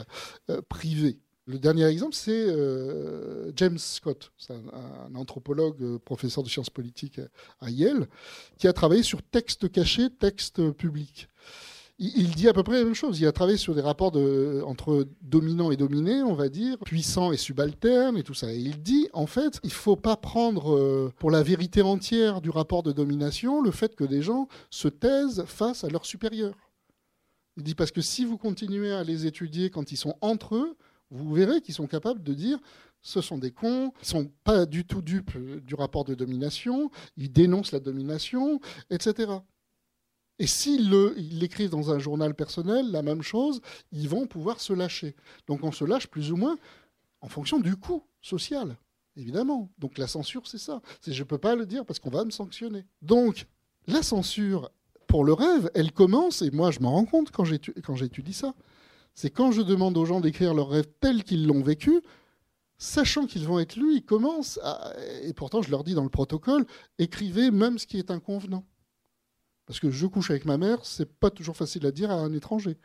euh, privée. Le dernier exemple, c'est euh, James Scott, un, anthropologue, professeur de sciences politiques à Yale, qui a travaillé sur texte caché, texte public. Il, dit à peu près la même chose. Il a travaillé sur des rapports entre dominant et dominé, on va dire, puissant et subalterne et tout ça. Et il dit, en fait, il ne faut pas prendre pour la vérité entière du rapport de domination le fait que des gens se taisent face à leurs supérieurs. Il dit parce que si vous continuez à les étudier quand ils sont entre eux, vous verrez qu'ils sont capables de dire ce sont des cons, ils sont pas du tout dupes du rapport de domination, ils dénoncent la domination, etc. Et s'ils l'écrivent dans un journal personnel, la même chose, ils vont pouvoir se lâcher. Donc on se lâche plus ou moins en fonction du coût social, évidemment. Donc la censure, c'est ça. Je ne peux pas le dire parce qu'on va me sanctionner. Donc la censure, pour le rêve, elle commence, et moi je m'en rends compte quand j'étudie ça, c'est quand je demande aux gens d'écrire leur rêve tel qu'ils l'ont vécu, sachant qu'ils vont être lus, ils commencent. Et pourtant, je leur dis dans le protocole, écrivez même ce qui est inconvenant. Parce que je couche avec ma mère, c'est pas toujours facile à dire à un étranger.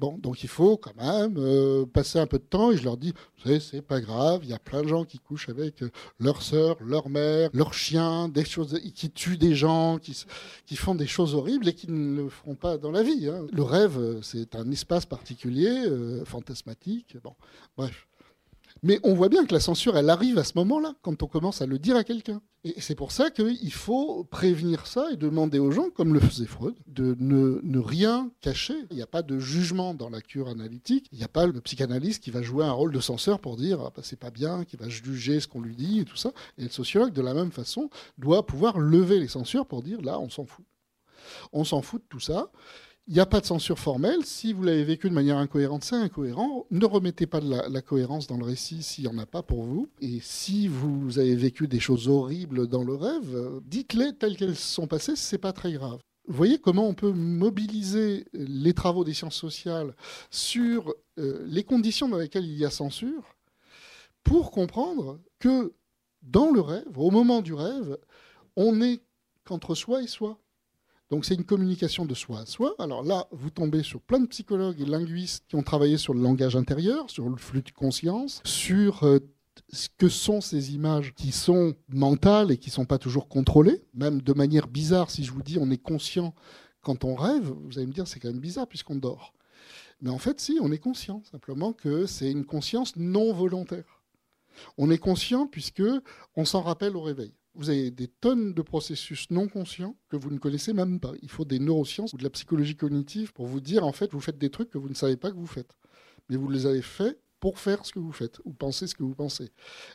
Bon, donc il faut quand même euh, passer un peu de temps et je leur dis, c'est pas grave, il y a plein de gens qui couchent avec euh, leur sœur, leur mère, leur chien, des choses qui tuent des gens, qui, qui font des choses horribles et qui ne le feront pas dans la vie. Hein. Le rêve, euh, c'est un espace particulier, fantasmatique. Bon, bref. Mais on voit bien que la censure, elle arrive à ce moment-là, quand on commence à le dire à quelqu'un. Et c'est pour ça qu'il faut prévenir ça et demander aux gens, comme le faisait Freud, de ne, rien cacher. Il n'y a pas de jugement dans la cure analytique. Il n'y a pas le psychanalyste qui va jouer un rôle de censeur pour dire ah, bah, c'est pas bien, qui va juger ce qu'on lui dit et tout ça. Et le sociologue, de la même façon, doit pouvoir lever les censures pour dire là, on s'en fout. On s'en fout de tout ça. Il n'y a pas de censure formelle. Si vous l'avez vécu de manière incohérente, c'est incohérent. Ne remettez pas de la, cohérence dans le récit s'il n'y en a pas pour vous. Et si vous avez vécu des choses horribles dans le rêve, dites-les telles qu'elles sont passées, c'est pas très grave. Voyez comment on peut mobiliser les travaux des sciences sociales sur euh, les conditions dans lesquelles il y a censure pour comprendre que dans le rêve, au moment du rêve, on n'est qu'entre soi et soi. Donc c'est une communication de soi à soi. Alors là, vous tombez sur plein de psychologues et linguistes qui ont travaillé sur le langage intérieur, sur le flux de conscience, sur euh, ce que sont ces images qui sont mentales et qui ne sont pas toujours contrôlées, même de manière bizarre. Si je vous dis on est conscient quand on rêve, vous allez me dire c'est quand même bizarre puisqu'on dort. Mais en fait, si, on est conscient, simplement que c'est une conscience non volontaire. On est conscient puisque on s'en rappelle au réveil vous avez des tonnes de processus non conscients que vous ne connaissez même pas. Il faut des neurosciences ou de la psychologie cognitive pour vous dire, en fait, vous faites des trucs que vous ne savez pas que vous faites. Mais vous les avez faits pour faire ce que vous faites ou penser ce que vous pensez.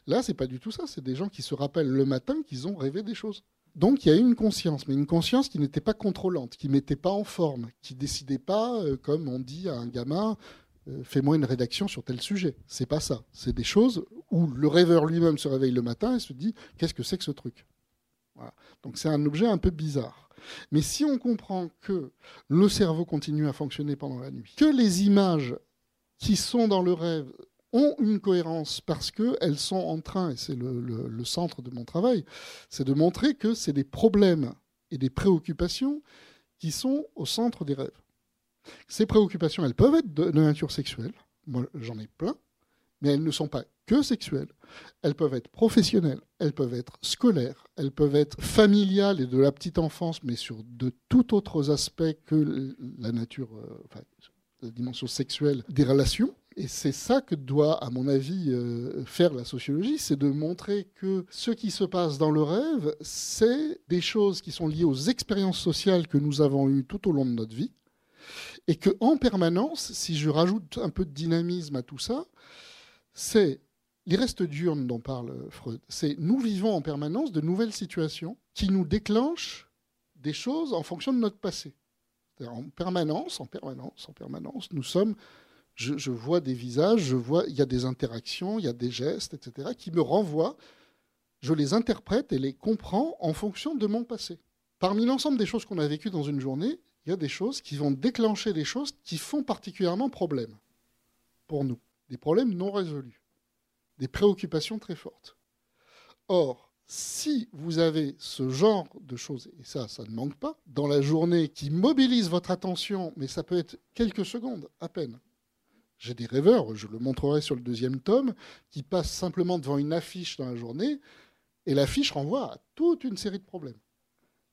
Là, c'est pas du tout ça. C'est des gens qui se rappellent le matin qu'ils ont rêvé des choses. Donc il y a une conscience, mais une conscience qui n'était pas contrôlante, qui mettait pas en forme, qui décidait pas, euh, comme on dit à un gamin, fais-moi une rédaction sur tel sujet. C'est pas ça. C'est des choses où le rêveur lui-même se réveille le matin et se dit qu'est-ce que c'est que ce truc? Donc c'est un objet un peu bizarre. Mais si on comprend que le cerveau continue à fonctionner pendant la nuit, que les images qui sont dans le rêve ont une cohérence parce qu'elles sont en train, et c'est le, le centre de mon travail, c'est de montrer que c'est des problèmes et des préoccupations qui sont au centre des rêves. Ces préoccupations, elles peuvent être de, nature sexuelle. Moi, j'en ai plein. Mais elles ne sont pas que sexuelles. Elles peuvent être professionnelles, elles peuvent être scolaires, elles peuvent être familiales et de la petite enfance, mais sur de tout autres aspects que la nature, euh, enfin, la dimension sexuelle des relations. Et c'est ça que doit, à mon avis, euh, faire la sociologie, c'est de montrer que ce qui se passe dans le rêve, c'est des choses qui sont liées aux expériences sociales que nous avons eues tout au long de notre vie, et que en permanence, si je rajoute un peu de dynamisme à tout ça, c'est les restes diurnes dont parle Freud. C'est nous vivons en permanence de nouvelles situations qui nous déclenchent des choses en fonction de notre passé. En permanence, en permanence, en permanence, nous sommes je, vois des visages, je vois, il y a des interactions, il y a des gestes, etc., qui me renvoient. Je les interprète et les comprends en fonction de mon passé. Parmi l'ensemble des choses qu'on a vécues dans une journée, il y a des choses qui vont déclencher des choses qui font particulièrement problème pour nous. Des problèmes non résolus. Des préoccupations très fortes. Or, si vous avez ce genre de choses, et ça, ça ne manque pas, dans la journée qui mobilise votre attention, mais ça peut être quelques secondes à peine, j'ai des rêveurs, je le montrerai sur le deuxième tome, qui passent simplement devant une affiche dans la journée, et l'affiche renvoie à toute une série de problèmes.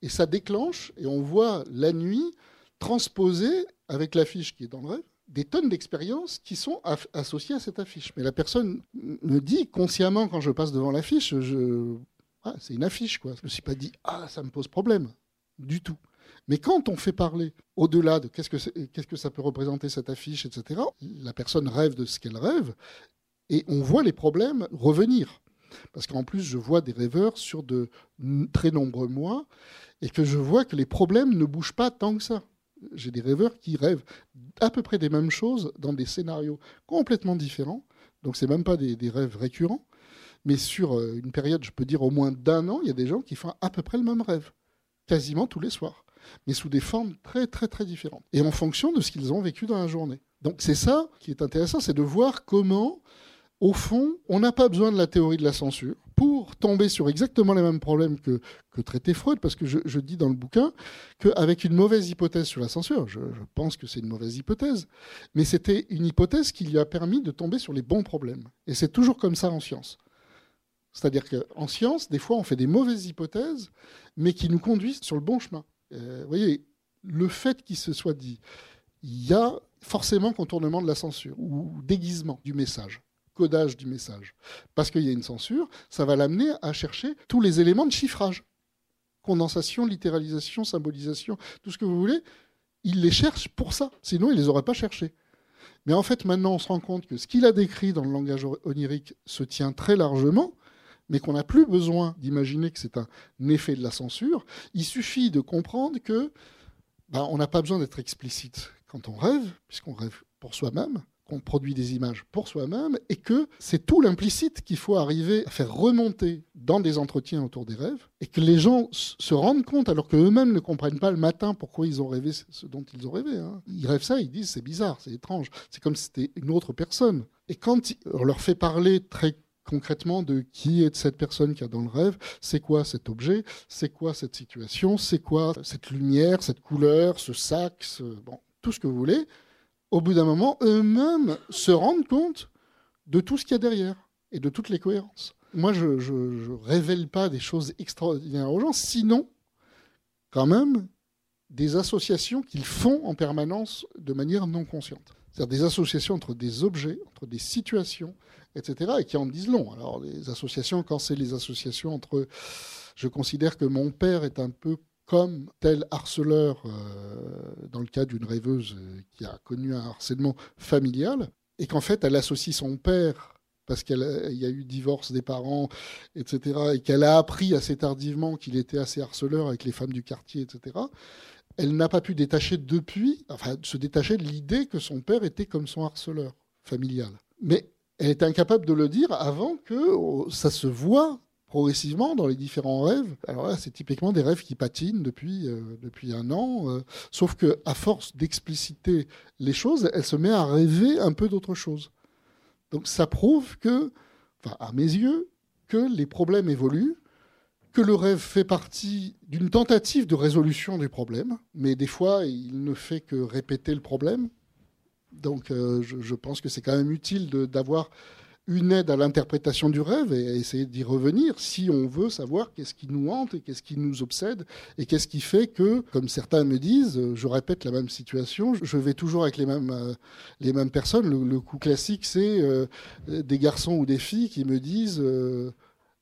Et ça déclenche, et on voit la nuit transposer, avec l'affiche qui est dans le rêve, des tonnes d'expériences qui sont associées à cette affiche. Mais la personne me dit consciemment, quand je passe devant l'affiche. Ah, c'est une affiche. Quoi. Je ne me suis pas dit, ah, ça me pose problème. Du tout. Mais quand on fait parler au-delà de qu'est-ce que, qu'est-ce que ça peut représenter cette affiche, etc., la personne rêve de ce qu'elle rêve et on voit les problèmes revenir. Parce qu'en plus, je vois des rêveurs sur de très nombreux mois et que je vois que les problèmes ne bougent pas tant que ça. J'ai des rêveurs qui rêvent à peu près des mêmes choses dans des scénarios complètement différents. Donc, ce même pas des, des rêves récurrents. Mais sur euh, une période, je peux dire au moins d'un an, il y a des gens qui font à peu près le même rêve, quasiment tous les soirs mais sous des formes très très très différentes, et en fonction de ce qu'ils ont vécu dans la journée. Donc c'est ça qui est intéressant, c'est de voir comment, au fond, on n'a pas besoin de la théorie de la censure pour tomber sur exactement les mêmes problèmes que, que traitait Freud, parce que je, dis dans le bouquin qu'avec une mauvaise hypothèse sur la censure, je, pense que c'est une mauvaise hypothèse, mais c'était une hypothèse qui lui a permis de tomber sur les bons problèmes. Et c'est toujours comme ça en science. C'est-à-dire qu'en science, des fois, on fait des mauvaises hypothèses, mais qui nous conduisent sur le bon chemin. Euh, vous voyez, le fait qu'il se soit dit, il y a forcément contournement de la censure ou déguisement du message, codage du message. Parce qu'il y a une censure, ça va l'amener à chercher tous les éléments de chiffrage. Condensation, littéralisation, symbolisation, tout ce que vous voulez. Il les cherche pour ça, sinon il ne les aurait pas cherchés. Mais en fait, maintenant, on se rend compte que ce qu'il a décrit dans le langage onirique se tient très largement mais qu'on n'a plus besoin d'imaginer que c'est un effet de la censure. Il suffit de comprendre que ben, on n'a pas besoin d'être explicite quand on rêve, puisqu'on rêve pour soi-même, qu'on produit des images pour soi-même, et que c'est tout l'implicite qu'il faut arriver à faire remonter dans des entretiens autour des rêves, et que les gens se rendent compte, alors qu'eux-mêmes ne comprennent pas le matin pourquoi ils ont rêvé ce dont ils ont rêvé. Hein. Ils rêvent ça, ils disent c'est bizarre, c'est étrange, c'est comme si c'était une autre personne. Et quand on leur fait parler très concrètement de qui est cette personne qui a dans le rêve, c'est quoi cet objet, c'est quoi cette situation, c'est quoi cette lumière, cette couleur, ce sac, bon, tout ce que vous voulez. Au bout d'un moment, eux-mêmes se rendent compte de tout ce qu'il y a derrière et de toutes les cohérences. Moi, je ne révèle pas des choses extraordinaires aux gens, sinon, quand même, des associations qu'ils font en permanence de manière non consciente. C'est-à-dire des associations entre des objets, entre des situations, etc., et qui en disent long. Alors, les associations, quand c'est les associations entre. Je considère que mon père est un peu comme tel harceleur euh, dans le cas d'une rêveuse euh, qui a connu un harcèlement familial, et qu'en fait, elle associe son père parce qu'il y a eu divorce des parents, etc., et qu'elle a appris assez tardivement qu'il était assez harceleur avec les femmes du quartier, etc., elle n'a pas pu détacher depuis, enfin, se détacher de l'idée que son père était comme son harceleur familial. Mais elle est incapable de le dire avant que oh, ça se voit progressivement dans les différents rêves. Alors là, c'est typiquement des rêves qui patinent depuis, euh, depuis un an, euh, sauf que à force d'expliciter les choses, elle se met à rêver un peu d'autre chose. Donc ça prouve que, enfin, à mes yeux, que les problèmes évoluent, que le rêve fait partie d'une tentative de résolution du problème, mais des fois, il ne fait que répéter le problème. Donc, euh, je, pense que c'est quand même utile d'avoir une aide à l'interprétation du rêve et à essayer d'y revenir si on veut savoir qu'est-ce qui nous hante et qu'est-ce qui nous obsède et qu'est-ce qui fait que, comme certains me disent, je répète la même situation, je vais toujours avec les mêmes, euh, les mêmes personnes. Le, coup classique, c'est euh, des garçons ou des filles qui me disent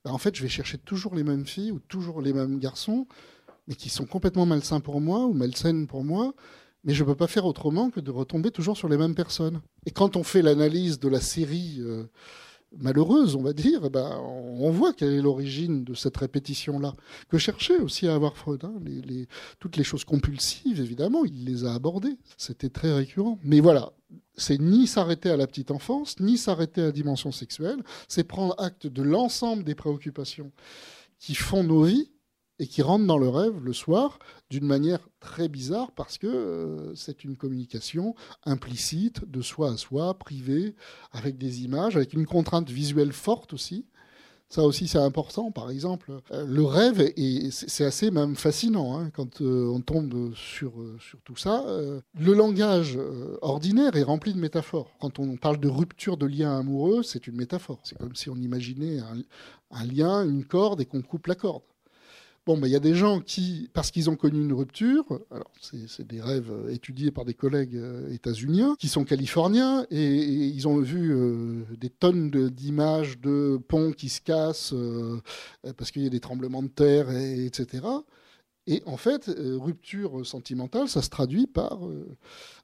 bah, en fait, je vais chercher toujours les mêmes filles ou toujours les mêmes garçons, mais qui sont complètement malsains pour moi ou malsaines pour moi. Mais je ne peux pas faire autrement que de retomber toujours sur les mêmes personnes. Et quand on fait l'analyse de la série euh, malheureuse, on va dire, eh ben, on voit quelle est l'origine de cette répétition-là. Que cherchait aussi à avoir Freud. Hein. Toutes les choses compulsives, évidemment, il les a abordées. C'était très récurrent. Mais voilà, c'est ni s'arrêter à la petite enfance, ni s'arrêter à la dimension sexuelle, c'est prendre acte de l'ensemble des préoccupations qui font nos vies et qui rentrent dans le rêve le soir d'une manière très bizarre parce que euh, c'est une communication implicite de soi à soi, privée, avec des images, avec une contrainte visuelle forte aussi. Ça aussi, c'est important. Par exemple, euh, le rêve, et c'est assez même fascinant hein, quand euh, on tombe sur, sur tout ça. le langage ordinaire est rempli de métaphores. Quand on parle de rupture de lien amoureux, c'est une métaphore. C'est comme si on imaginait un lien, une corde, et qu'on coupe la corde. Bon, il y a des gens qui, parce qu'ils ont connu une rupture, alors c'est des rêves euh, étudiés par des collègues euh, états-uniens, qui sont californiens, et, ils ont vu euh, des tonnes d'images de, ponts qui se cassent parce qu'il y a des tremblements de terre, etc. Et en fait, rupture sentimentale, ça se traduit par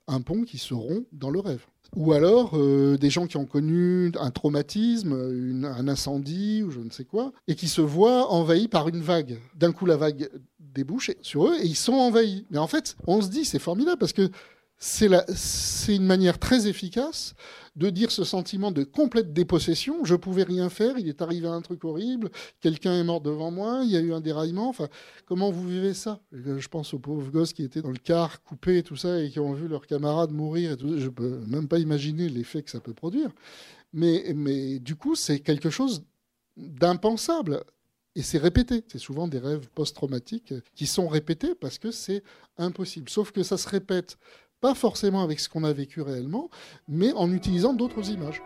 un pont qui se rompt dans le rêve. Ou alors euh, des gens qui ont connu un traumatisme, un incendie ou je ne sais quoi, et qui se voient envahis par une vague. D'un coup, la vague débouche sur eux et ils sont envahis. Mais en fait, on se dit, c'est formidable parce que c'est une manière très efficace de dire ce sentiment de complète dépossession. Je pouvais rien faire, il est arrivé un truc horrible, quelqu'un est mort devant moi, il y a eu un déraillement. Enfin, comment vous vivez ça? Je pense aux pauvres gosses qui étaient dans le car, coupés et tout ça, et qui ont vu leurs camarades mourir. Et tout. Je peux même pas imaginer l'effet que ça peut produire. Mais, mais du coup, c'est quelque chose d'impensable. Et c'est répété. C'est souvent des rêves post-traumatiques qui sont répétés parce que c'est impossible. Sauf que ça se répète pas forcément avec ce qu'on a vécu réellement, mais en utilisant d'autres images.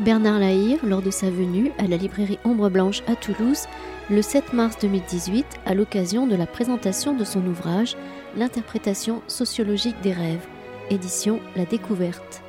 Bernard Lahire, lors de sa venue à la librairie Ombre Blanche à Toulouse, le 7 mars 2018, à l'occasion de la présentation de son ouvrage L'interprétation sociologique des rêves, édition La Découverte.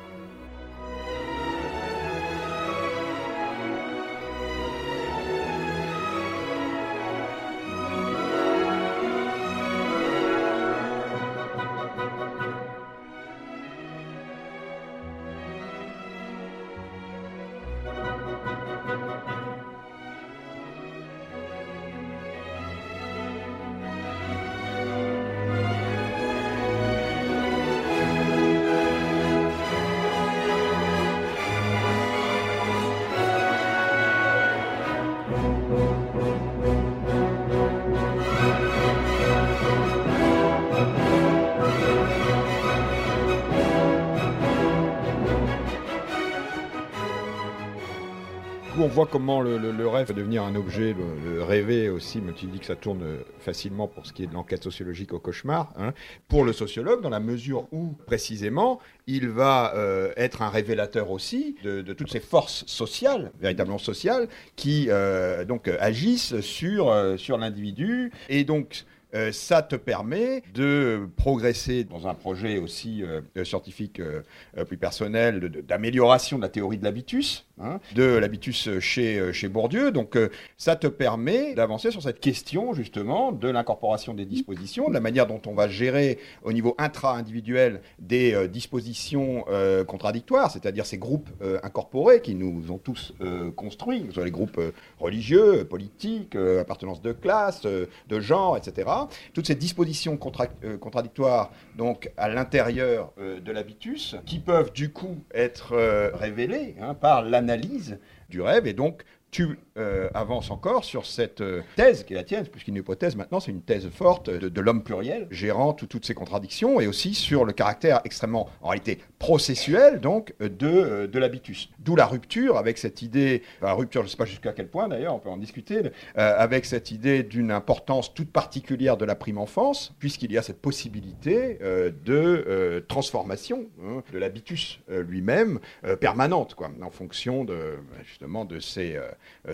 Voit comment le, rêve peut devenir un objet, le, rêver aussi, mais tu dis que ça tourne facilement pour ce qui est de l'enquête sociologique au cauchemar, hein, pour le sociologue, dans la mesure où, précisément, il va euh, être un révélateur aussi de, toutes ces forces sociales, véritablement sociales, qui euh, donc agissent sur, euh, sur l'individu. Et donc, euh, ça te permet de progresser dans un projet aussi euh, scientifique euh, plus personnel d'amélioration de, la théorie de l'habitus, hein, de l'habitus chez, chez Bourdieu. Donc ça te permet d'avancer sur cette question justement de l'incorporation des dispositions, de la manière dont on va gérer au niveau intra-individuel des dispositions contradictoires, c'est-à-dire ces groupes incorporés qui nous ont tous construits, que ce soit les groupes religieux, politiques, appartenance de classe, de genre, etc toutes ces dispositions euh, contradictoires donc à l'intérieur euh, de l'habitus, qui peuvent du coup être euh, révélées hein, par l'analyse du rêve et donc tu euh, avances encore sur cette euh, thèse qui est la tienne, puisqu'une hypothèse maintenant, c'est une thèse forte de, l'homme pluriel, gérant toutes ces contradictions, et aussi sur le caractère extrêmement, en réalité, processuel, donc, de, euh, de l'habitus. D'où la rupture avec cette idée, la rupture, je ne sais pas jusqu'à quel point d'ailleurs, on peut en discuter, avec cette idée d'une importance toute particulière de la prime enfance, puisqu'il y a cette possibilité de transformation hein, de l'habitus lui-même, permanente, quoi, en fonction de, justement de ces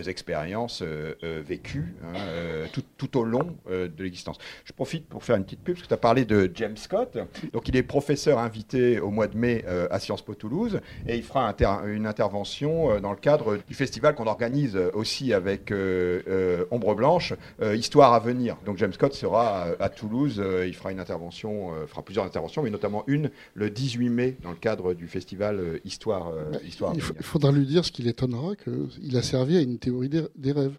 expériences euh, euh, vécues hein, euh, tout, tout, au long de l'existence. Je profite pour faire une petite pub, parce que tu as parlé de James Scott. Donc, il est professeur invité au mois de mai à Sciences Po Toulouse, et il fera une intervention dans le cadre du festival qu'on organise aussi avec Ombre Blanche, Histoire à venir. Donc, James Scott sera à, Toulouse, il fera une intervention, fera plusieurs interventions, mais notamment une le 18 mai dans le cadre du festival Histoire, Histoire il, il faudra lui dire ce qui l'étonnera, qu'il a servi à une théorie des, rêves.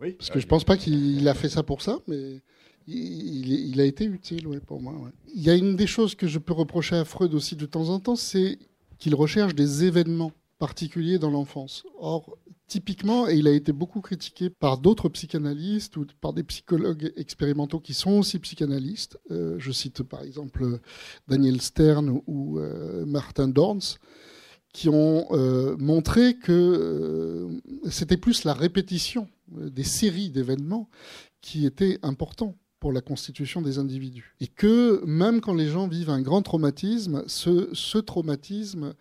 Oui, Parce que je pense pas qu'il a fait ça pour ça, mais il, a été utile ouais, pour moi. Il y a une des choses que je peux reprocher à Freud aussi de temps en temps, c'est qu'il recherche des événements particuliers dans l'enfance. Or, typiquement, et il a été beaucoup critiqué par d'autres psychanalystes ou par des psychologues expérimentaux qui sont aussi psychanalystes. Euh, je cite par exemple Daniel Stern ou euh, Martin Dorns qui ont euh, montré que euh, c'était plus la répétition euh, des séries d'événements qui était important pour la constitution des individus. Et que même quand les gens vivent un grand traumatisme, ce, traumatisme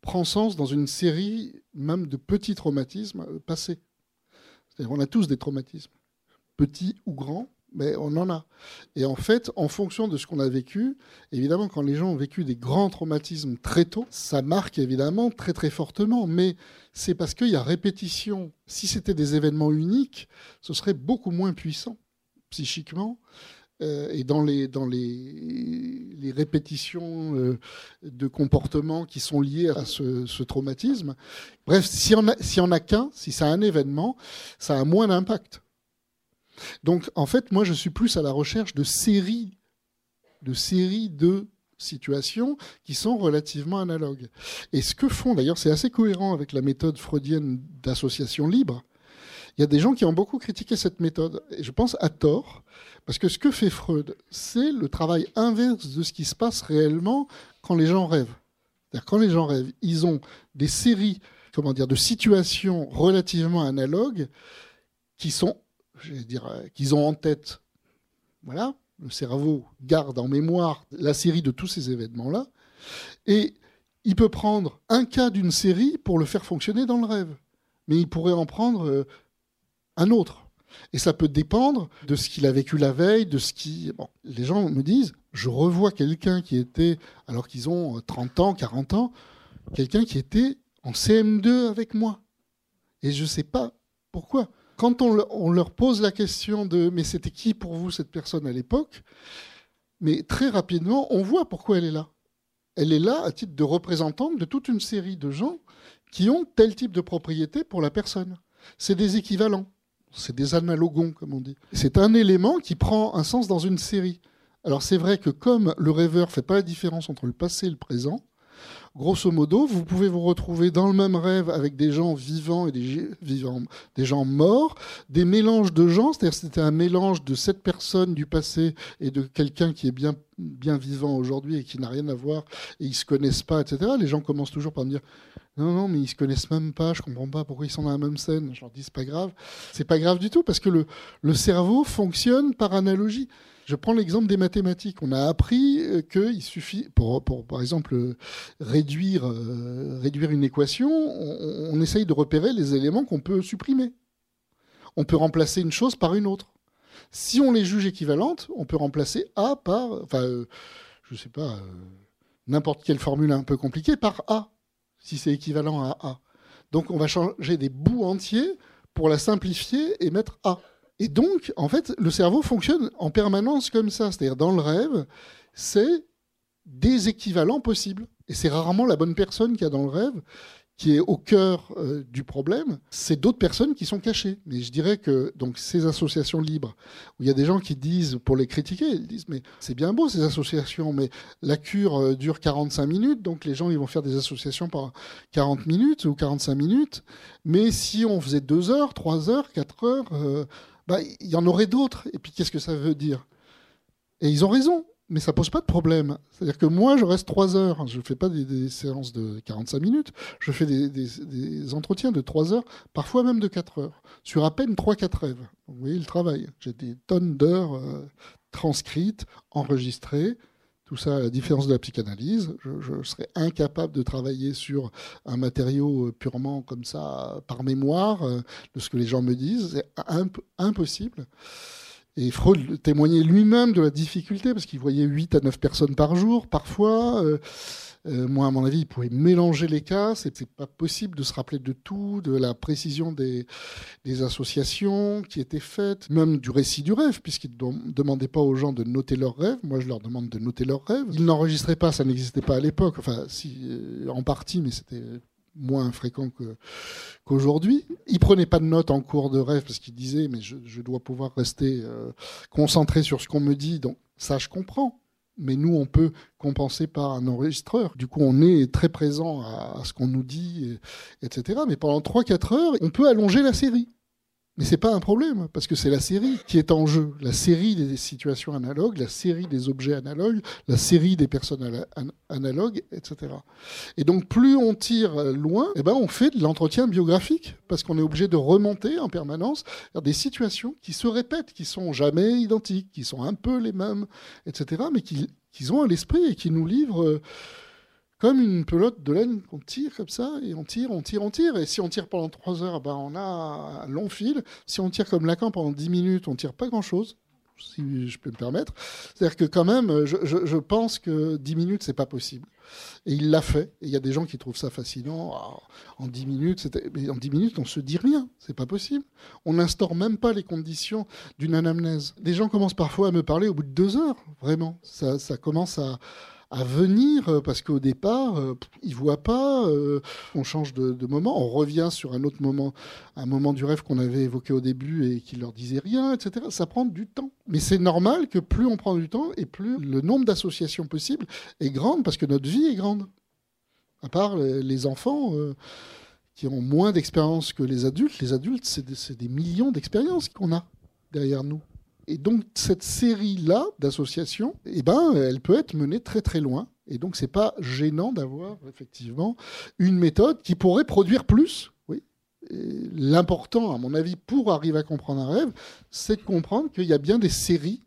prend sens dans une série même de petits traumatismes passés. C'est-à-dire on a tous des traumatismes, petits ou grands, mais on en a. Et en fait, en fonction de ce qu'on a vécu, évidemment, quand les gens ont vécu des grands traumatismes très tôt, ça marque évidemment très très fortement. Mais c'est parce qu'il y a répétition. Si c'était des événements uniques, ce serait beaucoup moins puissant psychiquement. Euh, et dans les, dans les, répétitions euh, de comportements qui sont liés à ce, traumatisme. Bref, si on a, si on a qu'un, si c'est un événement, ça a moins d'impact. Donc, en fait, moi, je suis plus à la recherche de séries, de séries de situations qui sont relativement analogues. Et ce que font, d'ailleurs, c'est assez cohérent avec la méthode freudienne d'association libre. Il y a des gens qui ont beaucoup critiqué cette méthode, et je pense à tort, parce que ce que fait Freud, c'est le travail inverse de ce qui se passe réellement quand les gens rêvent. C'est-à-dire quand les gens rêvent, ils ont des séries, comment dire, de situations relativement analogues qui sont dire, euh, qu'ils ont en tête. Voilà, le cerveau garde en mémoire la série de tous ces événements-là. Et il peut prendre un cas d'une série pour le faire fonctionner dans le rêve. Mais il pourrait en prendre euh, un autre. Et ça peut dépendre de ce qu'il a vécu la veille, de ce qui... Les gens me disent, je revois quelqu'un qui était, alors qu'ils ont 30 euh, ans, 40 ans, quelqu'un qui était en CM2 avec moi. Et je ne sais pas pourquoi quand on, leur pose la question de mais c'était qui pour vous cette personne à l'époque, mais très rapidement, on voit pourquoi elle est là. Elle est là à titre de représentante de toute une série de gens qui ont tel type de propriété pour la personne. C'est des équivalents, c'est des analogons, comme on dit. C'est un élément qui prend un sens dans une série. Alors c'est vrai que comme le rêveur ne fait pas la différence entre le passé et le présent, grosso modo, vous pouvez vous retrouver dans le même rêve avec des gens vivants et des, gens morts, des mélanges de gens, c'est-à-dire c'était un mélange de cette personne du passé et de quelqu'un qui est bien, bien vivant aujourd'hui et qui n'a rien à voir et ils se connaissent pas, etc. Les gens commencent toujours par me dire non, non, mais ils se connaissent même pas, je comprends pas pourquoi ils sont dans la même scène. Je leur dis c'est pas grave. C'est pas grave du tout parce que le, le cerveau fonctionne par analogie. Je prends l'exemple des mathématiques. On a appris euh, qu'il suffit, pour, par exemple euh, réduire, euh, réduire une équation, on, essaye de repérer les éléments qu'on peut supprimer. On peut remplacer une chose par une autre. Si on les juge équivalentes, on peut remplacer A par, enfin, je ne sais pas, n'importe quelle formule un peu compliquée par A, si c'est équivalent à A. Donc on va changer des bouts entiers pour la simplifier et mettre A. Et donc, en fait, le cerveau fonctionne en permanence comme ça. C'est-à-dire, dans le rêve, c'est des équivalents possibles. Et c'est rarement la bonne personne qui a dans le rêve qui est au cœur euh, du problème, c'est d'autres personnes qui sont cachées. Mais je dirais que donc ces associations libres, où il y a des gens qui disent, pour les critiquer, ils disent mais c'est bien beau ces associations, mais la cure euh, dure 45 minutes, donc les gens ils vont faire des associations par 40 minutes ou 45 minutes. Mais si on faisait 2 heures, 3 heures, 4 heures, euh, bah, il y en aurait d'autres. Et puis qu'est-ce que ça veut dire? Et ils ont raison mais ça pose pas de problème. C'est-à-dire que moi, je reste trois heures. Je ne fais pas des, séances de 45 minutes. Je fais des, entretiens de trois heures, parfois même de quatre heures, sur à peine trois, quatre rêves. Vous voyez le travail. J'ai des tonnes d'heures euh, transcrites, enregistrées. Tout ça, à la différence de la psychanalyse, je, serais incapable de travailler sur un matériau euh, purement comme ça, par mémoire, euh, de ce que les gens me disent. C'est impossible. Et Freud témoignait lui-même de la difficulté, parce qu'il voyait 8 à 9 personnes par jour, parfois. Euh, euh, moi, à mon avis, il pouvait mélanger les cas. C'est pas possible de se rappeler de tout, de la précision des, associations qui étaient faites, même du récit du rêve, puisqu'il ne demandait pas aux gens de noter leurs rêves. Moi, je leur demande de noter leurs rêves. Ils n'enregistraient pas, ça n'existait pas à l'époque. Enfin, euh, en partie, mais c'était moins fréquent qu'aujourd'hui. il prenait pas de notes en cours de rêve parce qu'il disait mais je, dois pouvoir rester euh, concentré sur ce qu'on me dit. Donc ça je comprends. Mais nous, on peut compenser par un enregistreur. Du coup, on est très présent à, ce qu'on nous dit, etc. Mais pendant 3-4 heures, on peut allonger la série. Mais c'est pas un problème, parce que c'est la série qui est en jeu. La série des situations analogues, la série des objets analogues, la série des personnes analogues, etc. Et donc, plus on tire loin, eh ben, on fait de l'entretien biographique, parce qu'on est obligé de remonter en permanence vers des situations qui se répètent, qui sont jamais identiques, qui sont un peu les mêmes, etc., mais qui, qui ont à l'esprit et qui nous livrent comme une pelote de laine qu'on tire comme ça, et on tire, on tire, on tire. Et si on tire pendant 3 heures, ben on a un long fil. Si on tire comme Lacan pendant 10 minutes, on tire pas grand-chose, si je peux me permettre. C'est-à-dire que quand même, je, pense que 10 minutes, c'est pas possible. Et il l'a fait. Et il y a des gens qui trouvent ça fascinant. Ah, en 10 minutes, mais en 10 minutes, on se dit rien. C'est pas possible. On n'instaure même pas les conditions d'une anamnèse. Les gens commencent parfois à me parler au bout de 2 heures. Vraiment. Ça commence à à venir euh, parce qu'au départ, euh, ils voient pas. Euh, on change de, moment, on revient sur un autre moment, un moment du rêve qu'on avait évoqué au début et qui leur disait rien, etc. Ça prend du temps. Mais c'est normal que plus on prend du temps et plus le nombre d'associations possibles est grand parce que notre vie est grande. À part les enfants. qui ont moins d'expérience que les adultes. Les adultes, c'est des millions d'expériences qu'on a derrière nous. Et donc cette série-là d'associations, eh ben, elle peut être menée très très loin. Et donc c'est pas gênant d'avoir effectivement une méthode qui pourrait produire plus. Oui. L'important, à mon avis, pour arriver à comprendre un rêve, c'est de comprendre qu'il y a bien des séries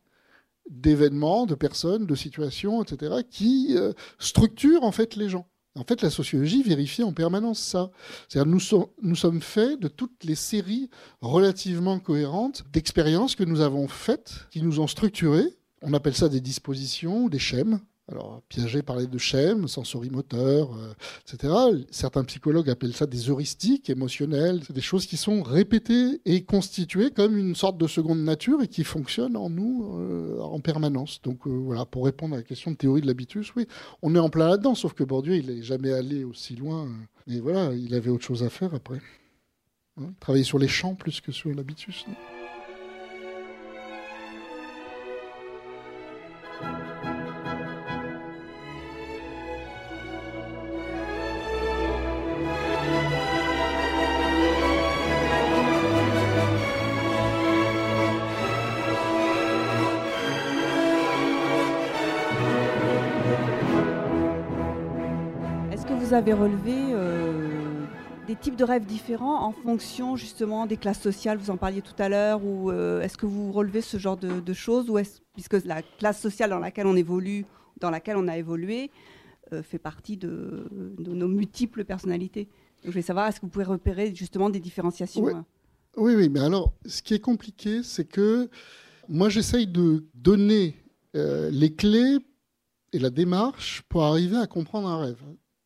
d'événements, de personnes, de situations, etc., qui euh, structurent en fait les gens. En fait, la sociologie vérifie en permanence ça. C'est-à-dire nous, nous sommes faits de toutes les séries relativement cohérentes d'expériences que nous avons faites, qui nous ont structurés. On appelle ça des dispositions, des schèmes. Alors, Piaget parlait de schèmes, sensorimoteurs, euh, etc. Certains psychologues appellent ça des heuristiques émotionnelles. C'est des choses qui sont répétées et constituées comme une sorte de seconde nature et qui fonctionnent en nous euh, en permanence. Donc, euh, voilà, pour répondre à la question de théorie de l'habitus, oui, on est en plein là-dedans, sauf que Bourdieu, il n'est jamais allé aussi loin. Mais voilà, il avait autre chose à faire après. Hein, travailler sur les champs plus que sur l'habitus. Vous avez relevé euh, des types de rêves différents en fonction justement des classes sociales, vous en parliez tout à l'heure, ou euh, est-ce que vous relevez ce genre de, choses, ou puisque la classe sociale dans laquelle on évolue, dans laquelle on a évolué, euh, fait partie de, nos multiples personnalités? Je voulais savoir, est-ce que vous pouvez repérer justement des différenciations oui. oui, oui, mais alors, ce qui est compliqué, c'est que moi, j'essaye de donner les clés et la démarche pour arriver à comprendre un rêve.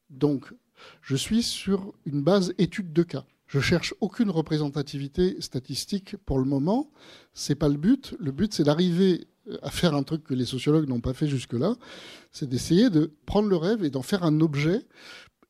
Donc, je suis sur une base étude de cas. Je cherche aucune représentativité statistique pour le moment. C'est pas le but. Le but, c'est d'arriver à faire un truc que les sociologues n'ont pas fait jusque-là. C'est d'essayer de prendre le rêve et d'en faire un objet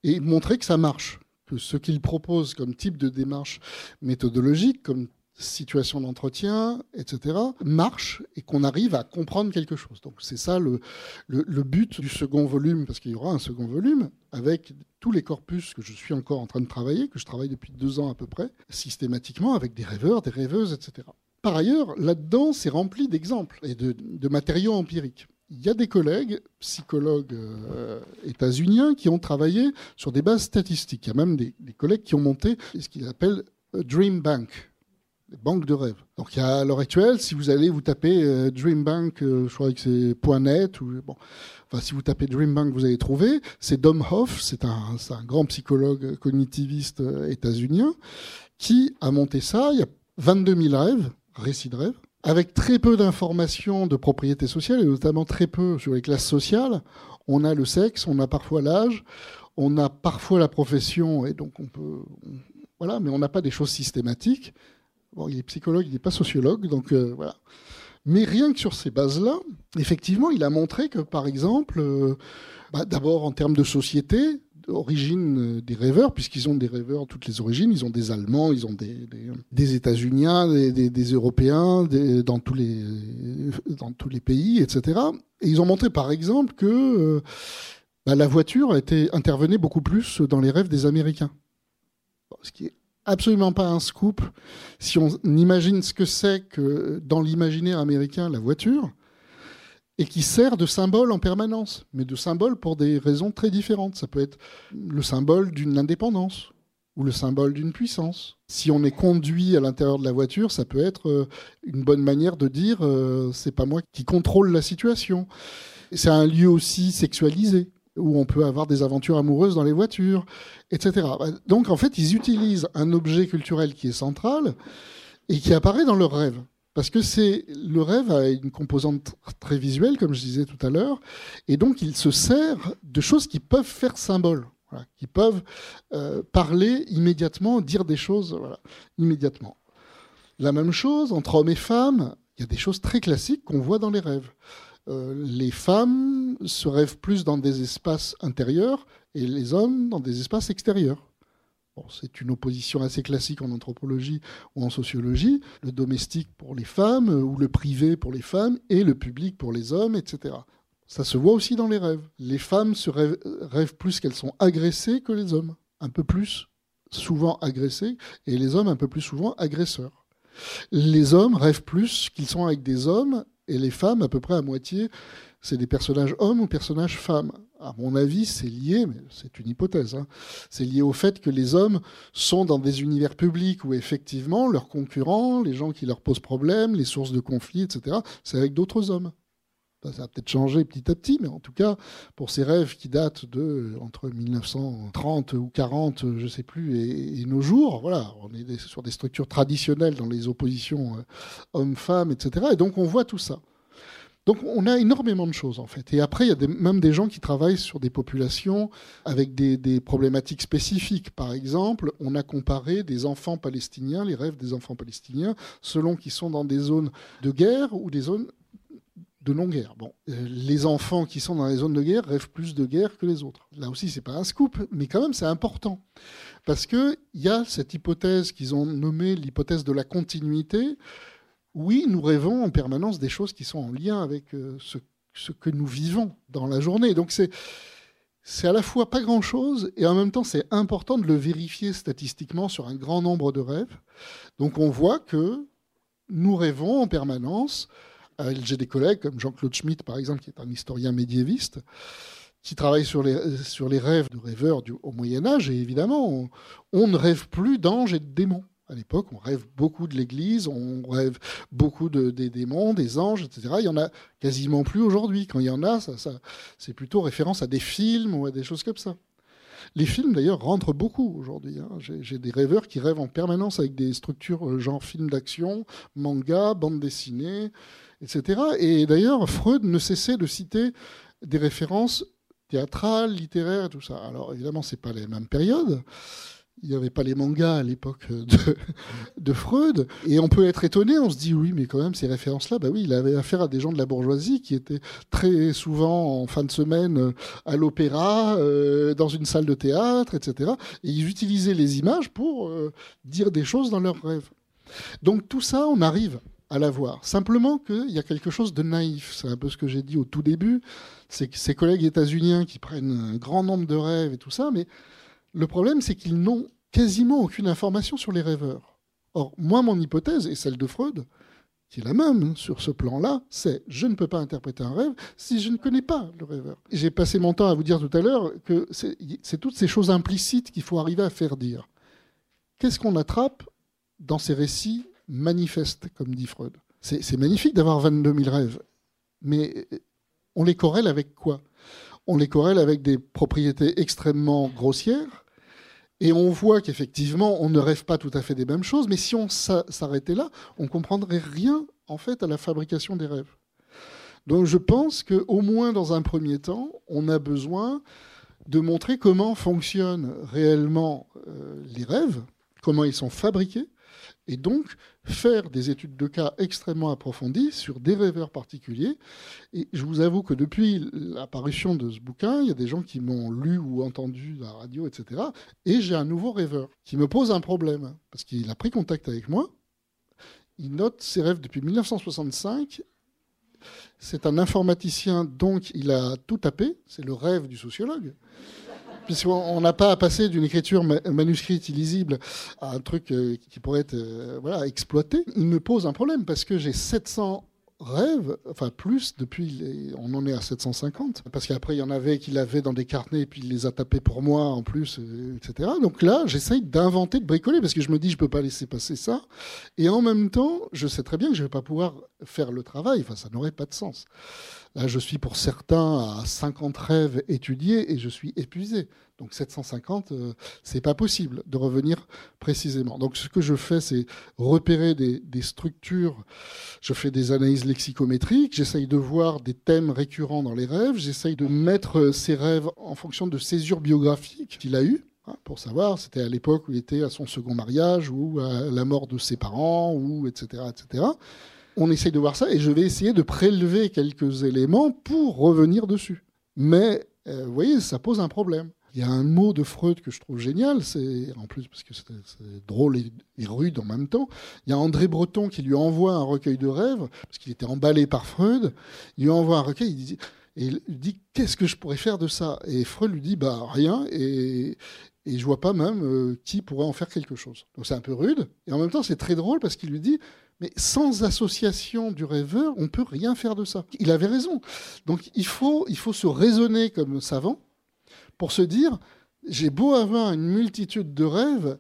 et montrer que ça marche. que ce qu'il propose comme type de démarche méthodologique, comme situation d'entretien, etc., marche et qu'on arrive à comprendre quelque chose. Donc c'est ça le, but du second volume, parce qu'il y aura un second volume avec tous les corpus que je suis encore en train de travailler, que je travaille depuis deux ans à peu près, systématiquement avec des rêveurs, des rêveuses, etc. Par ailleurs, là-dedans, c'est rempli d'exemples et de, matériaux empiriques. Il y a des collègues, psychologues euh, états-uniens, qui ont travaillé sur des bases statistiques. Il y a même des, des collègues qui ont monté ce qu'ils appellent Dream Bank, des banques de rêves. Donc à l'heure actuelle, si vous allez vous taper euh, Dream Bank, euh, je crois que c'est .net ou bon, enfin si vous tapez Dream Bank, vous allez trouver. C'est Dom Hoff, c'est un, un, grand psychologue cognitiviste euh, états-unien qui a monté ça. Il y a 22 000 rêves, récits de rêves, avec très peu d'informations de propriété sociale et notamment très peu sur les classes sociales. On a le sexe, on a parfois l'âge, on a parfois la profession et donc on peut, voilà, mais on n'a pas des choses systématiques. Bon, il est psychologue, il n'est pas sociologue, donc euh, voilà. Mais rien que sur ces bases-là, effectivement, il a montré que, par exemple, euh, bah, d'abord en termes de société, d'origine euh, des rêveurs, puisqu'ils ont des rêveurs toutes les origines, ils ont des Allemands, ils ont des, États-Uniens, des, Européens, dans, tous les, pays, etc. Et ils ont montré, par exemple, que bah, la voiture intervenait beaucoup plus dans les rêves des Américains. Ce qui est absolument pas un scoop si on imagine ce que c'est que dans l'imaginaire américain la voiture et qui sert de symbole en permanence, mais de symbole pour des raisons très différentes. Ça peut être le symbole d'une indépendance ou le symbole d'une puissance. Si on est conduit à l'intérieur de la voiture, ça peut être euh, une bonne manière de dire euh, c'est pas moi qui contrôle la situation. C'est un lieu aussi sexualisé où on peut avoir des aventures amoureuses dans les voitures, etc. Donc en fait, ils utilisent un objet culturel qui est central et qui apparaît dans leur rêve. Parce que c'est le rêve a une composante très visuelle, comme je disais tout à l'heure, et donc il se sert de choses qui peuvent faire symbole, qui peuvent euh, parler immédiatement, dire des choses immédiatement. La même chose entre hommes et femmes, il y a des choses très classiques qu'on voit dans les rêves. Euh, les femmes se rêvent plus dans des espaces intérieurs et les hommes dans des espaces extérieurs. c'est une opposition assez classique en anthropologie ou en sociologie, le domestique pour les femmes ou le privé pour les femmes et le public pour les hommes, etc. Ça se voit aussi dans les rêves. Les femmes se rêvent, rêvent plus qu'elles sont agressées que les hommes, un peu plus souvent agressées, et les hommes un peu plus souvent agresseurs. Les hommes rêvent plus qu'ils sont avec des hommes et les femmes, à peu près à moitié, c'est des personnages hommes ou personnages femmes. À mon avis, c'est lié, mais c'est une hypothèse, hein. c'est lié au fait que les hommes sont dans des univers publics où effectivement leurs concurrents, les gens qui leur posent problème, les sources de conflits, etc., c'est avec d'autres hommes. Ça a peut-être changé petit à petit, mais en tout cas, pour ces rêves qui datent de entre 1930 ou 40, je ne sais plus, et, nos jours, voilà, on est sur des structures traditionnelles dans les oppositions euh, hommes-femmes, etc. Et donc on voit tout ça. Donc on a énormément de choses en fait. Et après, il y a même des gens qui travaillent sur des populations avec des, problématiques spécifiques. Par exemple, on a comparé des enfants palestiniens, les rêves des enfants palestiniens, selon qu'ils sont dans des zones de guerre ou des zones de non-guerre. Euh, les enfants qui sont dans les zones de guerre rêvent plus de guerre que les autres. Là aussi, c'est pas un scoop, mais quand même, c'est important. Parce qu'il y a cette hypothèse qu'ils ont nommée l'hypothèse de la continuité. Oui, nous rêvons en permanence des choses qui sont en lien avec euh, ce, ce que nous vivons dans la journée. Donc, c'est. À la fois pas grand-chose et en même temps c'est important de le vérifier statistiquement sur un grand nombre de rêves. Donc on voit que nous rêvons en permanence j'ai des collègues comme Jean-Claude Schmitt, par exemple, qui est un historien médiéviste, qui travaille sur les, sur les rêves de rêveurs du, au Moyen Âge. Et évidemment, on, ne rêve plus d'anges et de démons. À l'époque, on rêve beaucoup de l'Église, on rêve beaucoup de, des démons, des anges, etc. Il y en a quasiment plus aujourd'hui. Quand il y en a, ça, c'est plutôt référence à des films ou à des choses comme ça. Les films, d'ailleurs, rentrent beaucoup aujourd'hui. Hein. J'ai des rêveurs qui rêvent en permanence avec des structures euh, genre film d'action, manga, bande dessinée, etc. Et d'ailleurs, Freud ne cessait de citer des références théâtrales, littéraires tout ça. Alors évidemment, ce n'est pas les mêmes périodes, Il n'y avait pas les mangas à l'époque (laughs) de, Freud. Et on peut être étonné, on se dit oui, mais quand même, ces références-là, bah oui, il avait affaire à des gens de la bourgeoisie qui étaient très souvent en fin de semaine à l'opéra, euh, dans une salle de théâtre, etc. Et ils utilisaient les images pour euh, dire des choses dans leurs rêves. Donc tout ça, on arrive à la voir. Simplement qu'il y a quelque chose de naïf. C'est un peu ce que j'ai dit au tout début. C'est que ces collègues états-uniens qui prennent un grand nombre de rêves et tout ça, mais le problème, c'est qu'ils n'ont quasiment aucune information sur les rêveurs. Or, moi, mon hypothèse, et celle de Freud, qui est la même hein, sur ce plan-là, c'est je ne peux pas interpréter un rêve si je ne connais pas le rêveur. J'ai passé mon temps à vous dire tout à l'heure que c'est toutes ces choses implicites qu'il faut arriver à faire dire. Qu'est-ce qu'on attrape dans ces récits manifestes, comme dit Freud C'est magnifique d'avoir 22 000 rêves, mais on les corrèle avec quoi? On les corrèle avec des propriétés extrêmement grossières, et on voit qu'effectivement, on ne rêve pas tout à fait des mêmes choses, mais si on s'arrêtait là, on comprendrait rien en fait à la fabrication des rêves. Donc je pense qu'au moins dans un premier temps, on a besoin de montrer comment fonctionnent réellement euh, les rêves, comment ils sont fabriqués, et donc faire des études de cas extrêmement approfondies sur des rêveurs particuliers. Et je vous avoue que depuis l'apparition de ce bouquin, il y a des gens qui m'ont lu ou entendu à la radio, etc. Et j'ai un nouveau rêveur qui me pose un problème, parce qu'il a pris contact avec moi. Il note ses rêves depuis 1965 c'est un informaticien, donc il a tout tapé. C'est le rêve du sociologue puisqu'on n'a pas à passer d'une écriture manuscrite illisible à un truc euh, qui pourrait être euh, voilà, exploité, il me pose un problème parce que j'ai 700 rêves, enfin plus, depuis, on en est à 750, parce qu'après il y en avait qu'il avait dans des carnets et puis il les a tapés pour moi en plus, euh, etc. Donc là, j'essaye d'inventer, de bricoler, parce que je me dis je peux pas laisser passer ça, et en même temps, je sais très bien que je vais pas pouvoir faire le travail, enfin ça n'aurait pas de sens. Je suis pour certains à 50 rêves étudiés et je suis épuisé. Donc 750, euh, c'est pas possible de revenir précisément. Donc ce que je fais, c'est repérer des, structures. Je fais des analyses lexicométriques. J'essaye de voir des thèmes récurrents dans les rêves. J'essaye de mettre ces rêves en fonction de césures biographiques qu'il a eues hein, pour savoir, c'était à l'époque où il était à son second mariage ou à la mort de ses parents, ou etc., etc on essaye de voir ça et je vais essayer de prélever quelques éléments pour revenir dessus. Mais euh, vous voyez, ça pose un problème. Il y a un mot de Freud que je trouve génial, c'est en plus parce que c'est drôle et, rude en même temps. Il y a André Breton qui lui envoie un recueil de rêves parce qu'il était emballé par Freud. Il lui envoie un recueil, il dit, et il dit qu'est-ce que je pourrais faire de ça? Et Freud lui dit bah rien et et je vois pas même euh, qui pourrait en faire quelque chose. Donc c'est un peu rude et en même temps c'est très drôle parce qu'il lui dit mais sans association du rêveur, on peut rien faire de ça. Il avait raison. Donc il faut, il faut se raisonner comme savant pour se dire, j'ai beau avoir une multitude de rêves,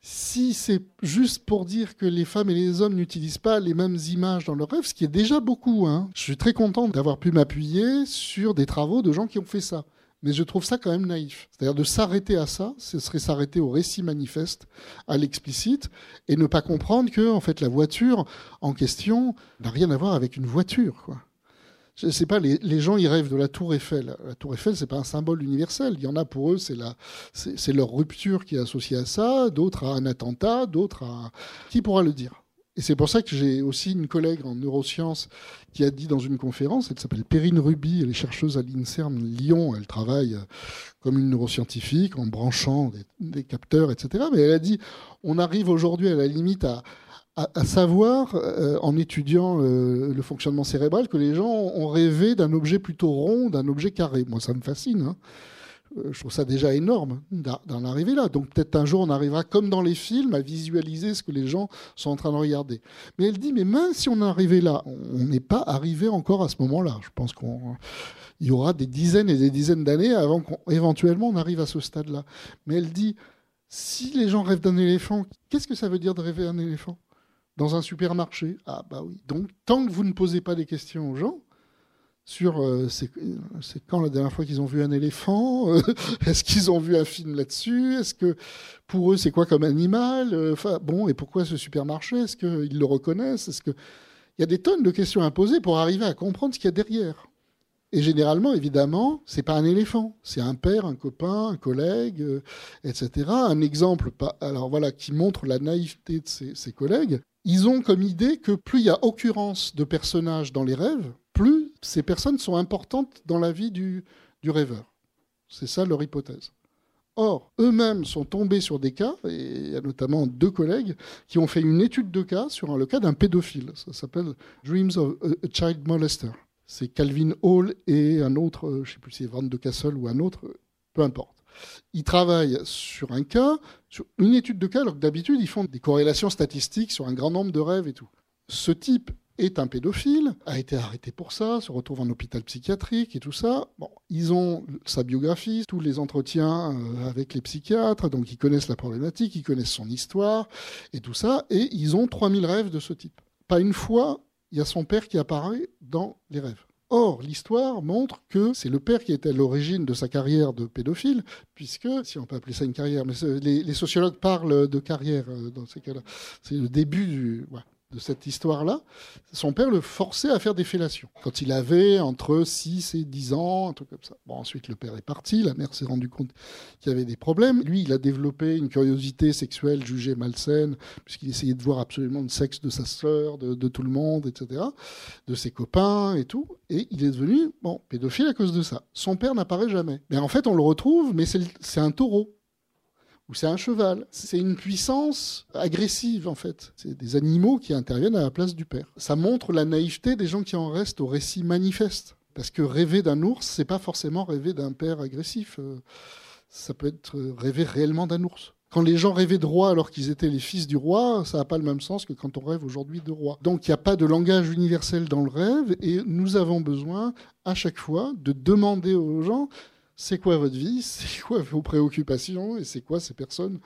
si c'est juste pour dire que les femmes et les hommes n'utilisent pas les mêmes images dans leurs rêves, ce qui est déjà beaucoup, hein, je suis très content d'avoir pu m'appuyer sur des travaux de gens qui ont fait ça mais je trouve ça quand même naïf. C'est-à-dire de s'arrêter à ça, ce serait s'arrêter au récit manifeste, à l'explicite, et ne pas comprendre que en fait la voiture en question n'a rien à voir avec une voiture. Pas, les, gens rêvent de la Tour Eiffel. La Tour Eiffel, c'est pas un symbole universel. Il y en a pour eux, c'est la, c'est leur rupture qui est associée à ça. D'autres à un attentat, d'autres à qui pourra le dire? Et c'est pour ça que j'ai aussi une collègue en neurosciences qui a dit dans une conférence, elle s'appelle Perrine Ruby, elle est chercheuse à l'INSERM Lyon, elle travaille comme une neuroscientifique en branchant des, capteurs, etc. Mais elle a dit, on arrive aujourd'hui à la limite à, savoir, euh, en étudiant euh, le fonctionnement cérébral, que les gens ont rêvé d'un objet plutôt rond, d'un objet carré. Moi, ça me fascine. Hein. Euh, je trouve ça déjà énorme d'en arriver là. Donc peut-être un jour on arrivera comme dans les films à visualiser ce que les gens sont en train de regarder. Mais elle dit mais même si on est arrivé là, on n'est pas arrivé encore à ce moment-là. Je pense qu'il y aura des dizaines et des dizaines d'années avant qu'éventuellement on, on arrive à ce stade-là. Mais elle dit si les gens rêvent d'un éléphant, qu'est-ce que ça veut dire de rêver d'un éléphant? Dans un supermarché? Ah bah oui. Donc tant que vous ne posez pas des questions aux gens, sur euh, c'est quand la dernière fois qu'ils ont vu un éléphant euh, (laughs) Est-ce qu'ils ont vu un film là-dessus Est-ce que pour eux c'est quoi comme animal euh, Enfin bon, et pourquoi ce supermarché Est-ce qu'ils le reconnaissent Est-ce que il y a des tonnes de questions à poser pour arriver à comprendre ce qu'il y a derrière Et généralement, évidemment, c'est pas un éléphant, c'est un père, un copain, un collègue, etc. Un exemple, alors voilà, qui montre la naïveté de ses, collègues. Ils ont comme idée que plus il y a occurrence de personnages dans les rêves, plus ces personnes sont importantes dans la vie du, du rêveur. C'est ça leur hypothèse. Or, eux-mêmes sont tombés sur des cas, et il y a notamment deux collègues qui ont fait une étude de cas sur le cas d'un pédophile. Ça s'appelle Dreams of a Child Molester. C'est Calvin Hall et un autre, euh, je ne sais plus si c'est Van de Castle ou un autre, peu importe. Ils travaillent sur un cas, sur une étude de cas, alors que d'habitude, ils font des corrélations statistiques sur un grand nombre de rêves et tout. Ce type est un pédophile, a été arrêté pour ça, se retrouve en hôpital psychiatrique et tout ça. Bon, ils ont sa biographie, tous les entretiens euh, avec les psychiatres, donc ils connaissent la problématique, ils connaissent son histoire et tout ça, et ils ont 3000 rêves de ce type. Pas une fois, il y a son père qui apparaît dans les rêves. Or, l'histoire montre que c'est le père qui était à l'origine de sa carrière de pédophile, puisque, si on peut appeler ça une carrière, mais les, sociologues parlent de carrière euh, dans ces cas-là. C'est le début du cette histoire-là, son père le forçait à faire des fellations. Quand il avait entre 6 et 10 ans, un truc comme ça. Bon, ensuite, le père est parti, la mère s'est rendue compte qu'il y avait des problèmes. Lui, il a développé une curiosité sexuelle jugée malsaine, puisqu'il essayait de voir absolument le sexe de sa sœur, de, de, tout le monde, etc., de ses copains et tout. Et il est devenu, bon, pédophile à cause de ça. Son père n'apparaît jamais. Mais en fait, on le retrouve, mais c'est un taureau ou c'est un cheval. C'est une puissance agressive, en fait. C'est des animaux qui interviennent à la place du père. Ça montre la naïveté des gens qui en restent au récit manifeste. Parce que rêver d'un ours, c'est pas forcément rêver d'un père agressif. Euh, ça peut être rêver réellement d'un ours. Quand les gens rêvaient de roi alors qu'ils étaient les fils du roi, ça n'a pas le même sens que quand on rêve aujourd'hui de roi. Donc il n'y a pas de langage universel dans le rêve et nous avons besoin à chaque fois de demander aux gens c'est quoi votre vie, (laughs) c'est quoi vos préoccupations? Et c'est quoi ces personnes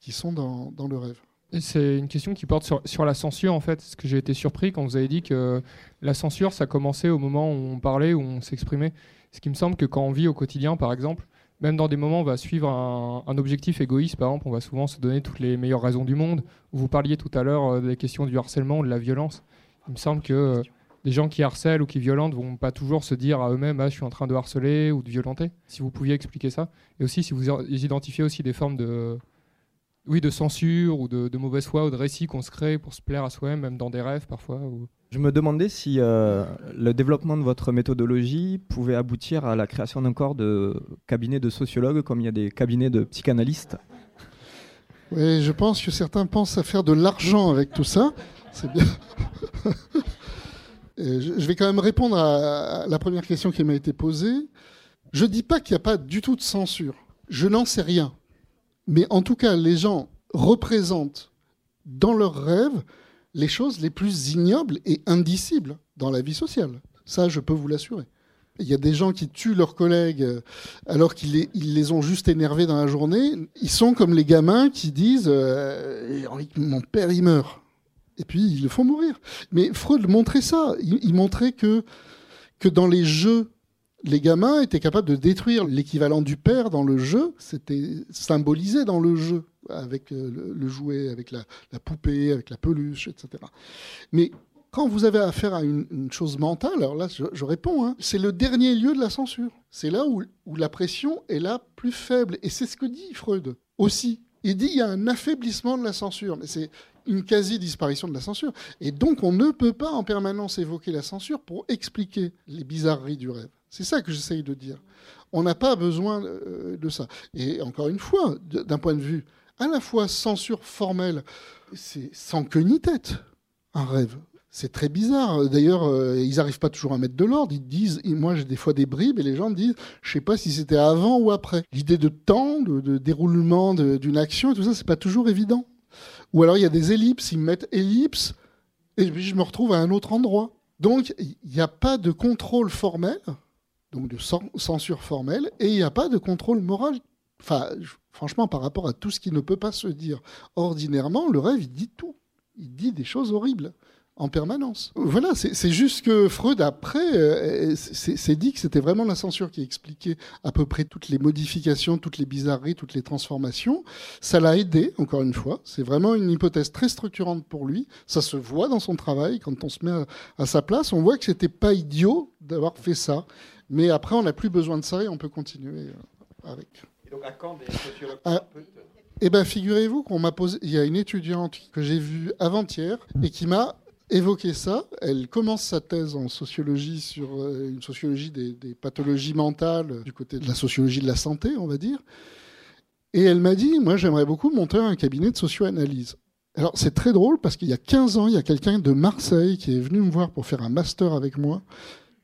qui sont dans, le rêve? C'est une question qui porte sur, la censure en fait. Parce que j'ai été surpris quand vous avez dit que la censure, ça commençait au moment où on parlait, où on s'exprimait. Ce qui me semble que quand on vit au quotidien, par exemple, même dans des moments où on va suivre un, objectif égoïste, par exemple, on va souvent se donner toutes les meilleures raisons du monde. Vous parliez tout à l'heure euh, des questions du harcèlement de la violence. Il me semble que des gens qui harcèlent ou qui violentent vont pas toujours se dire à eux-mêmes ah, je suis en train de harceler ou de violenter. Si vous pouviez expliquer ça. Et aussi si vous identifiez aussi des formes de, oui, de censure ou de, mauvaise foi ou de récit qu'on se crée pour se plaire à soi-même, même dans des rêves parfois. Je me demandais si euh, le développement de votre méthodologie pouvait aboutir à la création d'un corps de cabinet de sociologues comme il y a des cabinets de psychanalystes. Oui, je pense que certains pensent à faire de l'argent avec tout ça. C'est bien. Je vais quand même répondre à la première question qui m'a été posée. Je ne dis pas qu'il n'y a pas du tout de censure. Je n'en sais rien. Mais en tout cas, les gens représentent dans leurs rêves les choses les plus ignobles et indicibles dans la vie sociale. Ça, je peux vous l'assurer. Il y a des gens qui tuent leurs collègues euh, alors qu'ils les, ont juste énervés dans la journée. Ils sont comme les gamins qui disent euh, Mon père, il meurt et puis ils le font mourir. Mais Freud montrait ça. Il, montrait que, que dans les jeux, les gamins étaient capables de détruire l'équivalent du père dans le jeu. C'était symbolisé dans le jeu, avec euh, le, jouet, avec la, poupée, avec la peluche, etc. Mais quand vous avez affaire à une, chose mentale, alors là, je, réponds, hein, c'est le dernier lieu de la censure. C'est là où, où la pression est la plus faible. Et c'est ce que dit Freud aussi. Il dit il y a un affaiblissement de la censure, mais c'est une quasi-disparition de la censure. Et donc, on ne peut pas en permanence évoquer la censure pour expliquer les bizarreries du rêve. C'est ça que j'essaye de dire. On n'a pas besoin euh, de ça. Et encore une fois, d'un point de vue à la fois censure formelle, c'est sans queue ni tête, un rêve. C'est très bizarre. D'ailleurs, euh, ils n'arrivent pas toujours à mettre de l'ordre. Ils disent, moi j'ai des fois des bribes et les gens disent, je sais pas si c'était avant ou après. L'idée de temps, de, déroulement d'une action et tout ça, c'est pas toujours évident. Ou alors il y a des ellipses, ils mettent ellipse, et puis je me retrouve à un autre endroit. Donc il n'y a pas de contrôle formel, donc de censure formelle, et il n'y a pas de contrôle moral. Enfin, franchement, par rapport à tout ce qui ne peut pas se dire ordinairement, le rêve, il dit tout. Il dit des choses horribles en permanence. Voilà, c'est juste que Freud, après, euh, s'est dit que c'était vraiment la censure qui expliquait à peu près toutes les modifications, toutes les bizarreries, toutes les transformations. Ça l'a aidé, encore une fois. C'est vraiment une hypothèse très structurante pour lui. Ça se voit dans son travail. Quand on se met à, sa place, on voit que c'était pas idiot d'avoir fait ça. Mais après, on n'a plus besoin de ça et on peut continuer euh, avec. Et donc, à quand des sociologues Ah. Eh bien, figurez-vous qu'on m'a posé. Il y a une étudiante que j'ai vue avant-hier et qui m'a évoqué ça. Elle commence sa thèse en sociologie sur euh, une sociologie des, des pathologies mentales du côté de la sociologie de la santé, on va dire. Et elle m'a dit Moi, j'aimerais beaucoup monter un cabinet de socio-analyse. Alors, c'est très drôle parce qu'il y a 15 ans, il y a quelqu'un de Marseille qui est venu me voir pour faire un master avec moi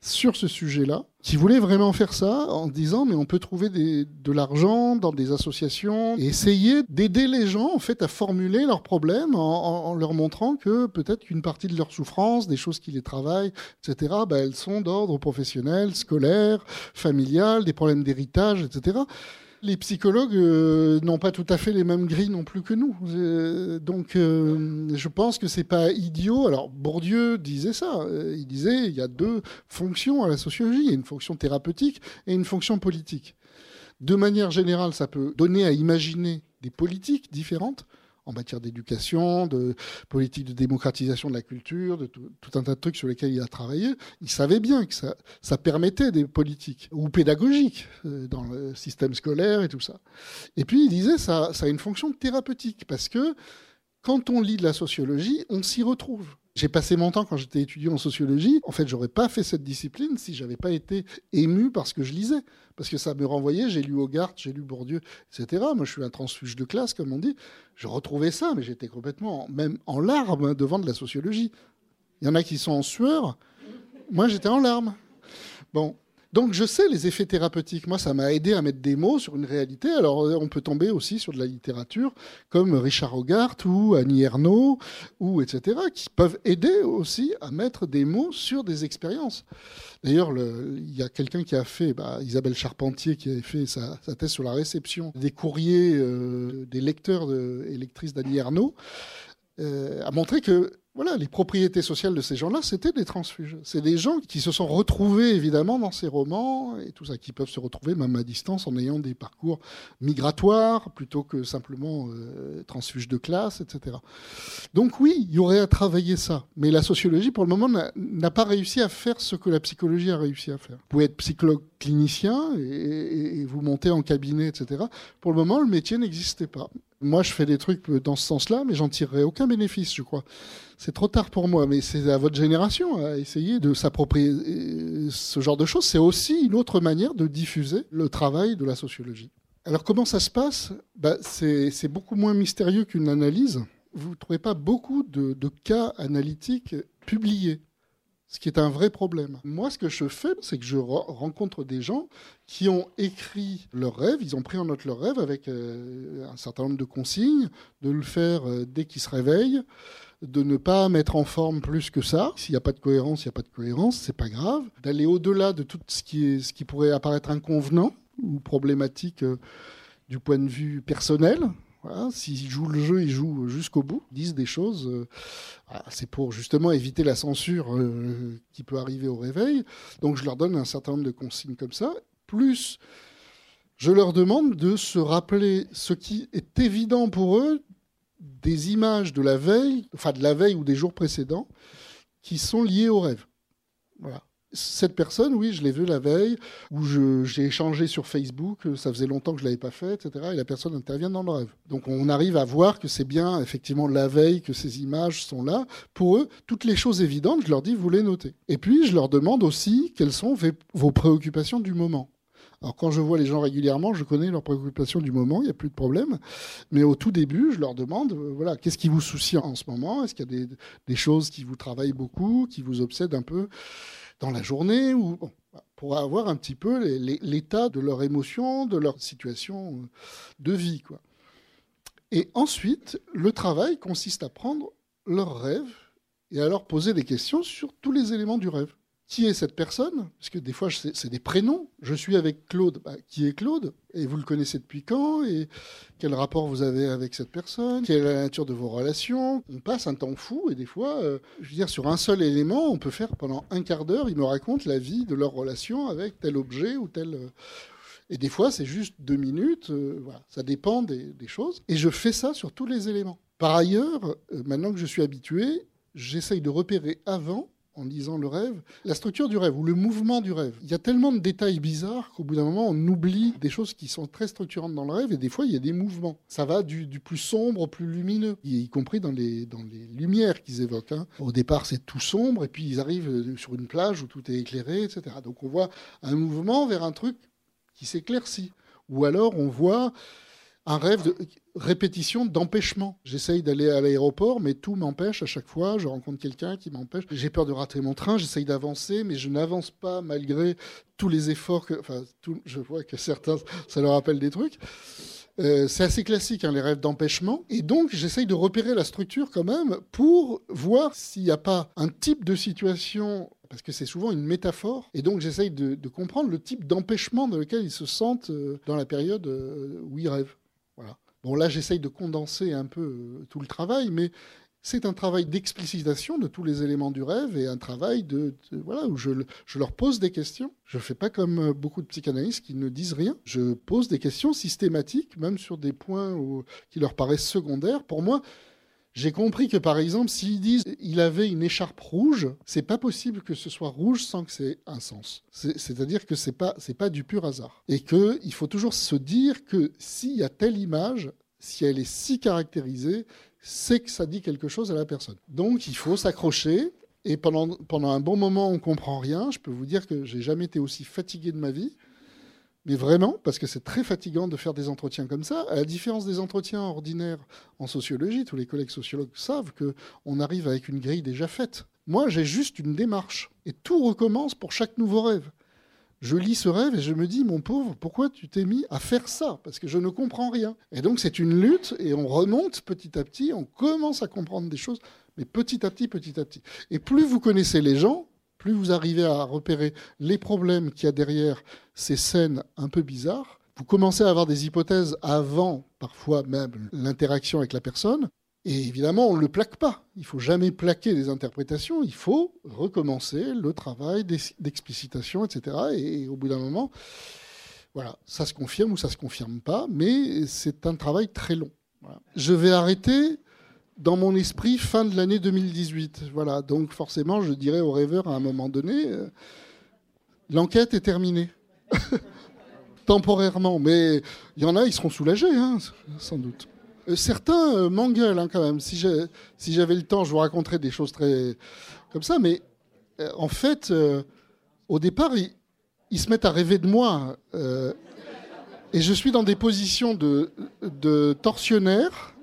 sur ce sujet-là, qui voulait vraiment faire ça en disant mais on peut trouver des- de l'argent dans des associations essayer d'aider les gens en fait à formuler leurs problèmes en, en- leur montrant que peut-être qu'une partie de leurs souffrances, des choses qui les travaillent, etc., bah, elles sont d'ordre professionnel, scolaire, familial, des problèmes d'héritage, etc. Les psychologues euh, n'ont pas tout à fait les mêmes grilles non plus que nous. Euh, donc, euh, je pense que c'est pas idiot. Alors, Bourdieu disait ça. Il disait il y a deux fonctions à la sociologie. Une fonction thérapeutique et une fonction politique. De manière générale, ça peut donner à imaginer des politiques différentes en matière d'éducation, de politique de démocratisation de la culture, de tout, un tas de trucs sur lesquels il a travaillé. Il savait bien que ça, ça permettait des politiques, ou pédagogiques, euh, dans le système scolaire et tout ça. Et puis il disait ça, ça a une fonction thérapeutique, parce que quand on lit de la sociologie, on s'y retrouve. J'ai passé mon temps quand j'étais étudiant en sociologie. En fait, j'aurais pas fait cette discipline si j'avais pas été ému par ce que je lisais. Parce que ça me renvoyait, j'ai lu Hogarth, j'ai lu Bourdieu, etc. Moi, je suis un transfuge de classe, comme on dit. Je retrouvais ça, mais j'étais complètement, même en larmes devant de la sociologie. Il y en a qui sont en sueur. Moi, j'étais en larmes. Bon. Donc, je sais les effets thérapeutiques. Moi, ça m'a aidé à mettre des mots sur une réalité. Alors, euh, on peut tomber aussi sur de la littérature comme Richard Hogarth ou Annie Ernaux, ou etc., qui peuvent aider aussi à mettre des mots sur des expériences. D'ailleurs, le- il y a quelqu'un qui a fait, bah, Isabelle Charpentier, qui avait fait sa, sa thèse sur la réception des courriers euh, des lecteurs de- et lectrices d'Annie Ernaux, euh, a montré que voilà, les propriétés sociales de ces gens-là, c'était des transfuges. C'est des gens qui se sont retrouvés évidemment dans ces romans et tout ça, qui peuvent se retrouver même à distance en ayant des parcours migratoires plutôt que simplement euh, transfuges de classe, etc. Donc oui, il y aurait à travailler ça. Mais la sociologie, pour le moment, n'a- pas réussi à faire ce que la psychologie a réussi à faire. Vous pouvez être psychologue clinicien et, vous monter en cabinet, etc. Pour le moment, le métier n'existait pas. Moi, je fais des trucs dans ce sens-là, mais j'en tirerai aucun bénéfice, je crois. C'est trop tard pour moi, mais c'est à votre génération à essayer de s'approprier euh, ce genre de choses. C'est aussi une autre manière de diffuser le travail de la sociologie. Alors comment ça se passe? Bah, C'est beaucoup moins mystérieux qu'une analyse. Vous ne trouvez pas beaucoup de cas analytiques publiés, ce qui est un vrai problème. Moi, ce que je fais, c'est que je re- rencontre des gens qui ont écrit leurs rêves, ils ont pris en note leurs rêves avec euh, un certain nombre de consignes, de le faire euh, dès qu'ils se réveillent, de ne pas mettre en forme plus que ça. S'il n'y a pas de cohérence, il n'y a pas de cohérence, c'est pas grave. D'aller au-delà de tout ce qui, est, ce qui pourrait apparaître inconvenant ou problématique euh, du point de vue personnel. Voilà, S'ils jouent le jeu, ils jouent jusqu'au bout, disent des choses. euh, voilà, c'est pour justement éviter la censure euh, qui peut arriver au réveil. Donc je leur donne un certain nombre de consignes comme ça. Plus, je leur demande de se rappeler ce qui est évident pour eux des images de la veille, enfin de la veille ou des jours précédents, qui sont liées au rêve. Voilà. Cette personne, oui, je l'ai vue la veille, où j'ai échangé sur Facebook, euh, ça faisait longtemps que je ne l'avais pas fait, etc. Et la personne intervient dans le rêve. Donc on arrive à voir que c'est bien effectivement la veille que ces images sont là. Pour eux, toutes les choses évidentes, je leur dis, vous les notez. Et puis je leur demande aussi quelles sont vos préoccupations du moment. Alors quand je vois les gens régulièrement, je connais leurs préoccupations du moment, il n'y a plus de problème. Mais au tout début, je leur demande, euh, voilà, qu'est-ce qui vous soucie en ce moment? Est-ce qu'il y a des, des choses qui vous travaillent beaucoup, qui vous obsèdent un peu? Dans la journée ou pour avoir un petit peu l'état de leur émotion, de leur situation de vie, quoi. Et ensuite, le travail consiste à prendre leurs rêves et à leur poser des questions sur tous les éléments du rêve. Qui est cette personne Parce que des fois, c'est des prénoms. Je suis avec Claude. Bah, qui est Claude? Et vous le connaissez depuis quand? Et quel rapport vous avez avec cette personne? Quelle est la nature de vos relations? On passe un temps fou et des fois, euh, je veux dire, sur un seul élément, on peut faire pendant un quart d'heure, ils me racontent la vie de leur relation avec tel objet ou tel... euh, Et des fois, c'est juste deux minutes, euh, voilà, ça dépend des, des choses. Et je fais ça sur tous les éléments. Par ailleurs, maintenant que je suis habitué, j'essaye de repérer avant en lisant le rêve, la structure du rêve ou le mouvement du rêve. Il y a tellement de détails bizarres qu'au bout d'un moment, on oublie des choses qui sont très structurantes dans le rêve et des fois, il y a des mouvements. Ça va du, plus sombre au plus lumineux, y, compris dans les, dans les lumières qu'ils évoquent. Hein. Au départ, c'est tout sombre et puis ils arrivent euh, sur une plage où tout est éclairé, etc. Donc on voit un mouvement vers un truc qui s'éclaircit. Ou alors on voit un rêve de répétition d'empêchement. J'essaye d'aller à l'aéroport, mais tout m'empêche à chaque fois. Je rencontre quelqu'un qui m'empêche. J'ai peur de rater mon train. J'essaye d'avancer, mais je n'avance pas malgré tous les efforts. Enfin, je vois que certains, ça leur rappelle des trucs. Euh, c'est assez classique, hein, les rêves d'empêchement. Et donc, j'essaye de repérer la structure quand même pour voir s'il n'y a pas un type de situation, parce que c'est souvent une métaphore. Et donc, j'essaye de, comprendre le type d'empêchement dans lequel ils se sentent euh, dans la période euh, où ils rêvent. Voilà. Bon, là, j'essaye de condenser un peu euh, tout le travail, mais c'est un travail d'explicitation de tous les éléments du rêve et un travail de, où je, je, leur pose des questions. Je ne fais pas comme euh, beaucoup de psychanalystes qui ne disent rien. Je pose des questions systématiques, même sur des points qui leur paraissent secondaires. Pour moi, j'ai compris que par exemple, s'ils disent il avait une écharpe rouge, c'est pas possible que ce soit rouge sans que c'est un sens. C'est-à-dire que c'est pas c'est pas du pur hasard et que il faut toujours se dire que s'il y a telle image, si elle est si caractérisée, c'est que ça dit quelque chose à la personne. Donc il faut s'accrocher et pendant, pendant un bon moment, on comprend rien. Je peux vous dire que j'ai jamais été aussi fatigué de ma vie. Mais vraiment, parce que c'est très fatigant de faire des entretiens comme ça. À la différence des entretiens ordinaires en sociologie, tous les collègues sociologues savent qu'on arrive avec une grille déjà faite. Moi, j'ai juste une démarche. Et tout recommence pour chaque nouveau rêve. Je lis ce rêve et je me dis, mon pauvre, pourquoi tu t'es mis à faire ça? Parce que je ne comprends rien. Et donc, c'est une lutte et on remonte petit à petit, on commence à comprendre des choses, mais petit à petit, petit à petit. Et plus vous connaissez les gens, plus vous arrivez à repérer les problèmes qu'il y a derrière ces scènes un peu bizarres, vous commencez à avoir des hypothèses avant, parfois même, l'interaction avec la personne. Et évidemment, on ne le plaque pas. Il faut jamais plaquer les interprétations. Il faut recommencer le travail d'explicitation, etc. Et, au bout d'un moment, voilà, ça se confirme ou ça se confirme pas, mais c'est un travail très long. Je vais arrêter dans mon esprit fin de l'année 2018. Voilà, donc forcément, je dirais aux rêveurs à un moment donné, euh, l'enquête est terminée. (laughs) Temporairement, mais il y en a, ils seront soulagés, hein, sans doute. Euh, certains euh, m'engueulent hein, quand même. Si j'avais le temps, je vous raconterais des choses très comme ça, mais en fait, au départ, ils, ils, se mettent à rêver de moi. et je suis dans des positions de, de tortionnaire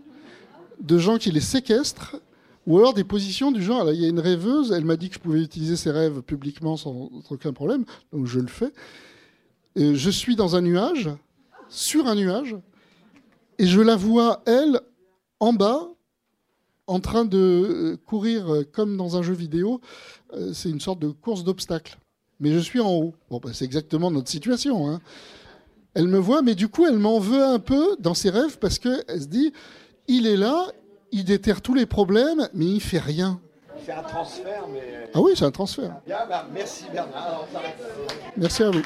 de gens qui les séquestrent, ou alors des positions du genre, il y a une rêveuse, elle m'a dit que je pouvais utiliser ses rêves publiquement sans aucun problème, donc je le fais. je suis dans un nuage, sur un nuage, et je la vois, elle, en bas, en train de euh, courir comme dans un jeu vidéo. Euh, c'est une sorte de course d'obstacles. Mais je suis en haut. Bon, bah, c'est exactement notre situation. Hein. Elle me voit, mais du coup, elle m'en veut un peu dans ses rêves parce qu'elle se dit il est là, il déterre tous les problèmes, mais il fait rien. Il fait un transfert, mais. Ah oui, c'est un transfert. Bah, merci Bernard. merci à vous.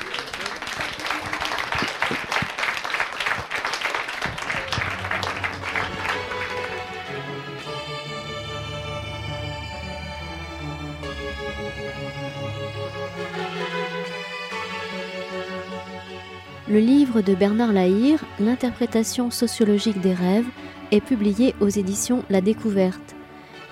Le livre de Bernard Lahire, L'interprétation sociologique des rêves, est publié aux éditions La Découverte.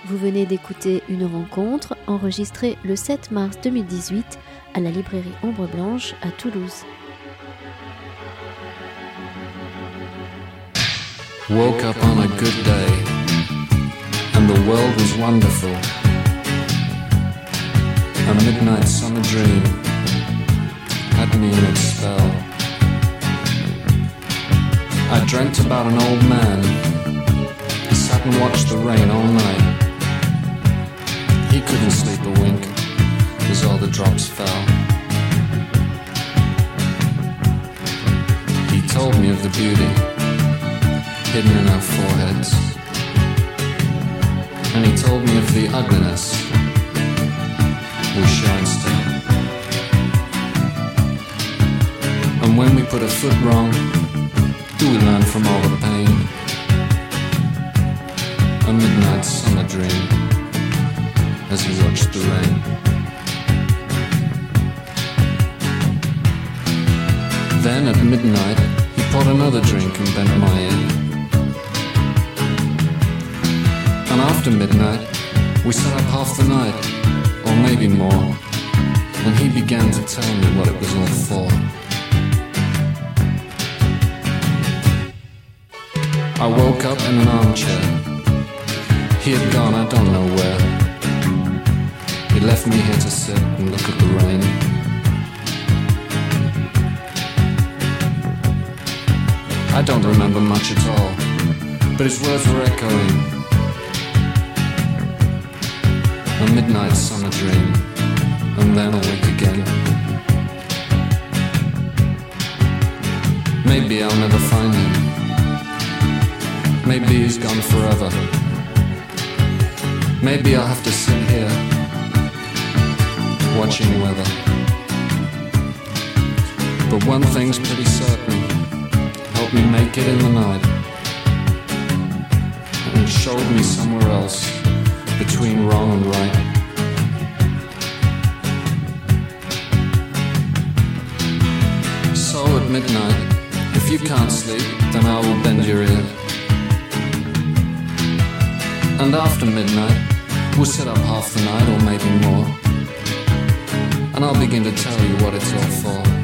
Vous venez d'écouter une rencontre enregistrée le 7 mars 2018 à la librairie Ombre Blanche à Toulouse. Woke up on a good day and the world was wonderful. A midnight summer dream had me in its spell. I dreamt about an old man and watched the rain all night. He couldn't sleep a wink as all the drops fell. He told me of the beauty hidden in our foreheads. And he told me of the ugliness we show instead. And when we put a foot wrong, do we learn from all the pain? A midnight summer dream as he watched the rain. Then at midnight, he poured another drink and bent my ear. And after midnight, we sat up half the night, or maybe more. And he began to tell me what it was all for. I woke up in an armchair. He had gone, I don't know where. He left me here to sit and look at the rain. I don't remember much at all, but his words were echoing. A midnight summer dream, and then awake again. Maybe I'll never find him. Maybe he's gone forever. Maybe I'll have to sit here, watching weather. But one thing's pretty certain help me make it in the night. And showed me somewhere else between wrong and right. So at midnight, if you can't sleep, then I will bend your ear. And after midnight, we'll sit up half the night or maybe more. And I'll begin to tell you what it's all for.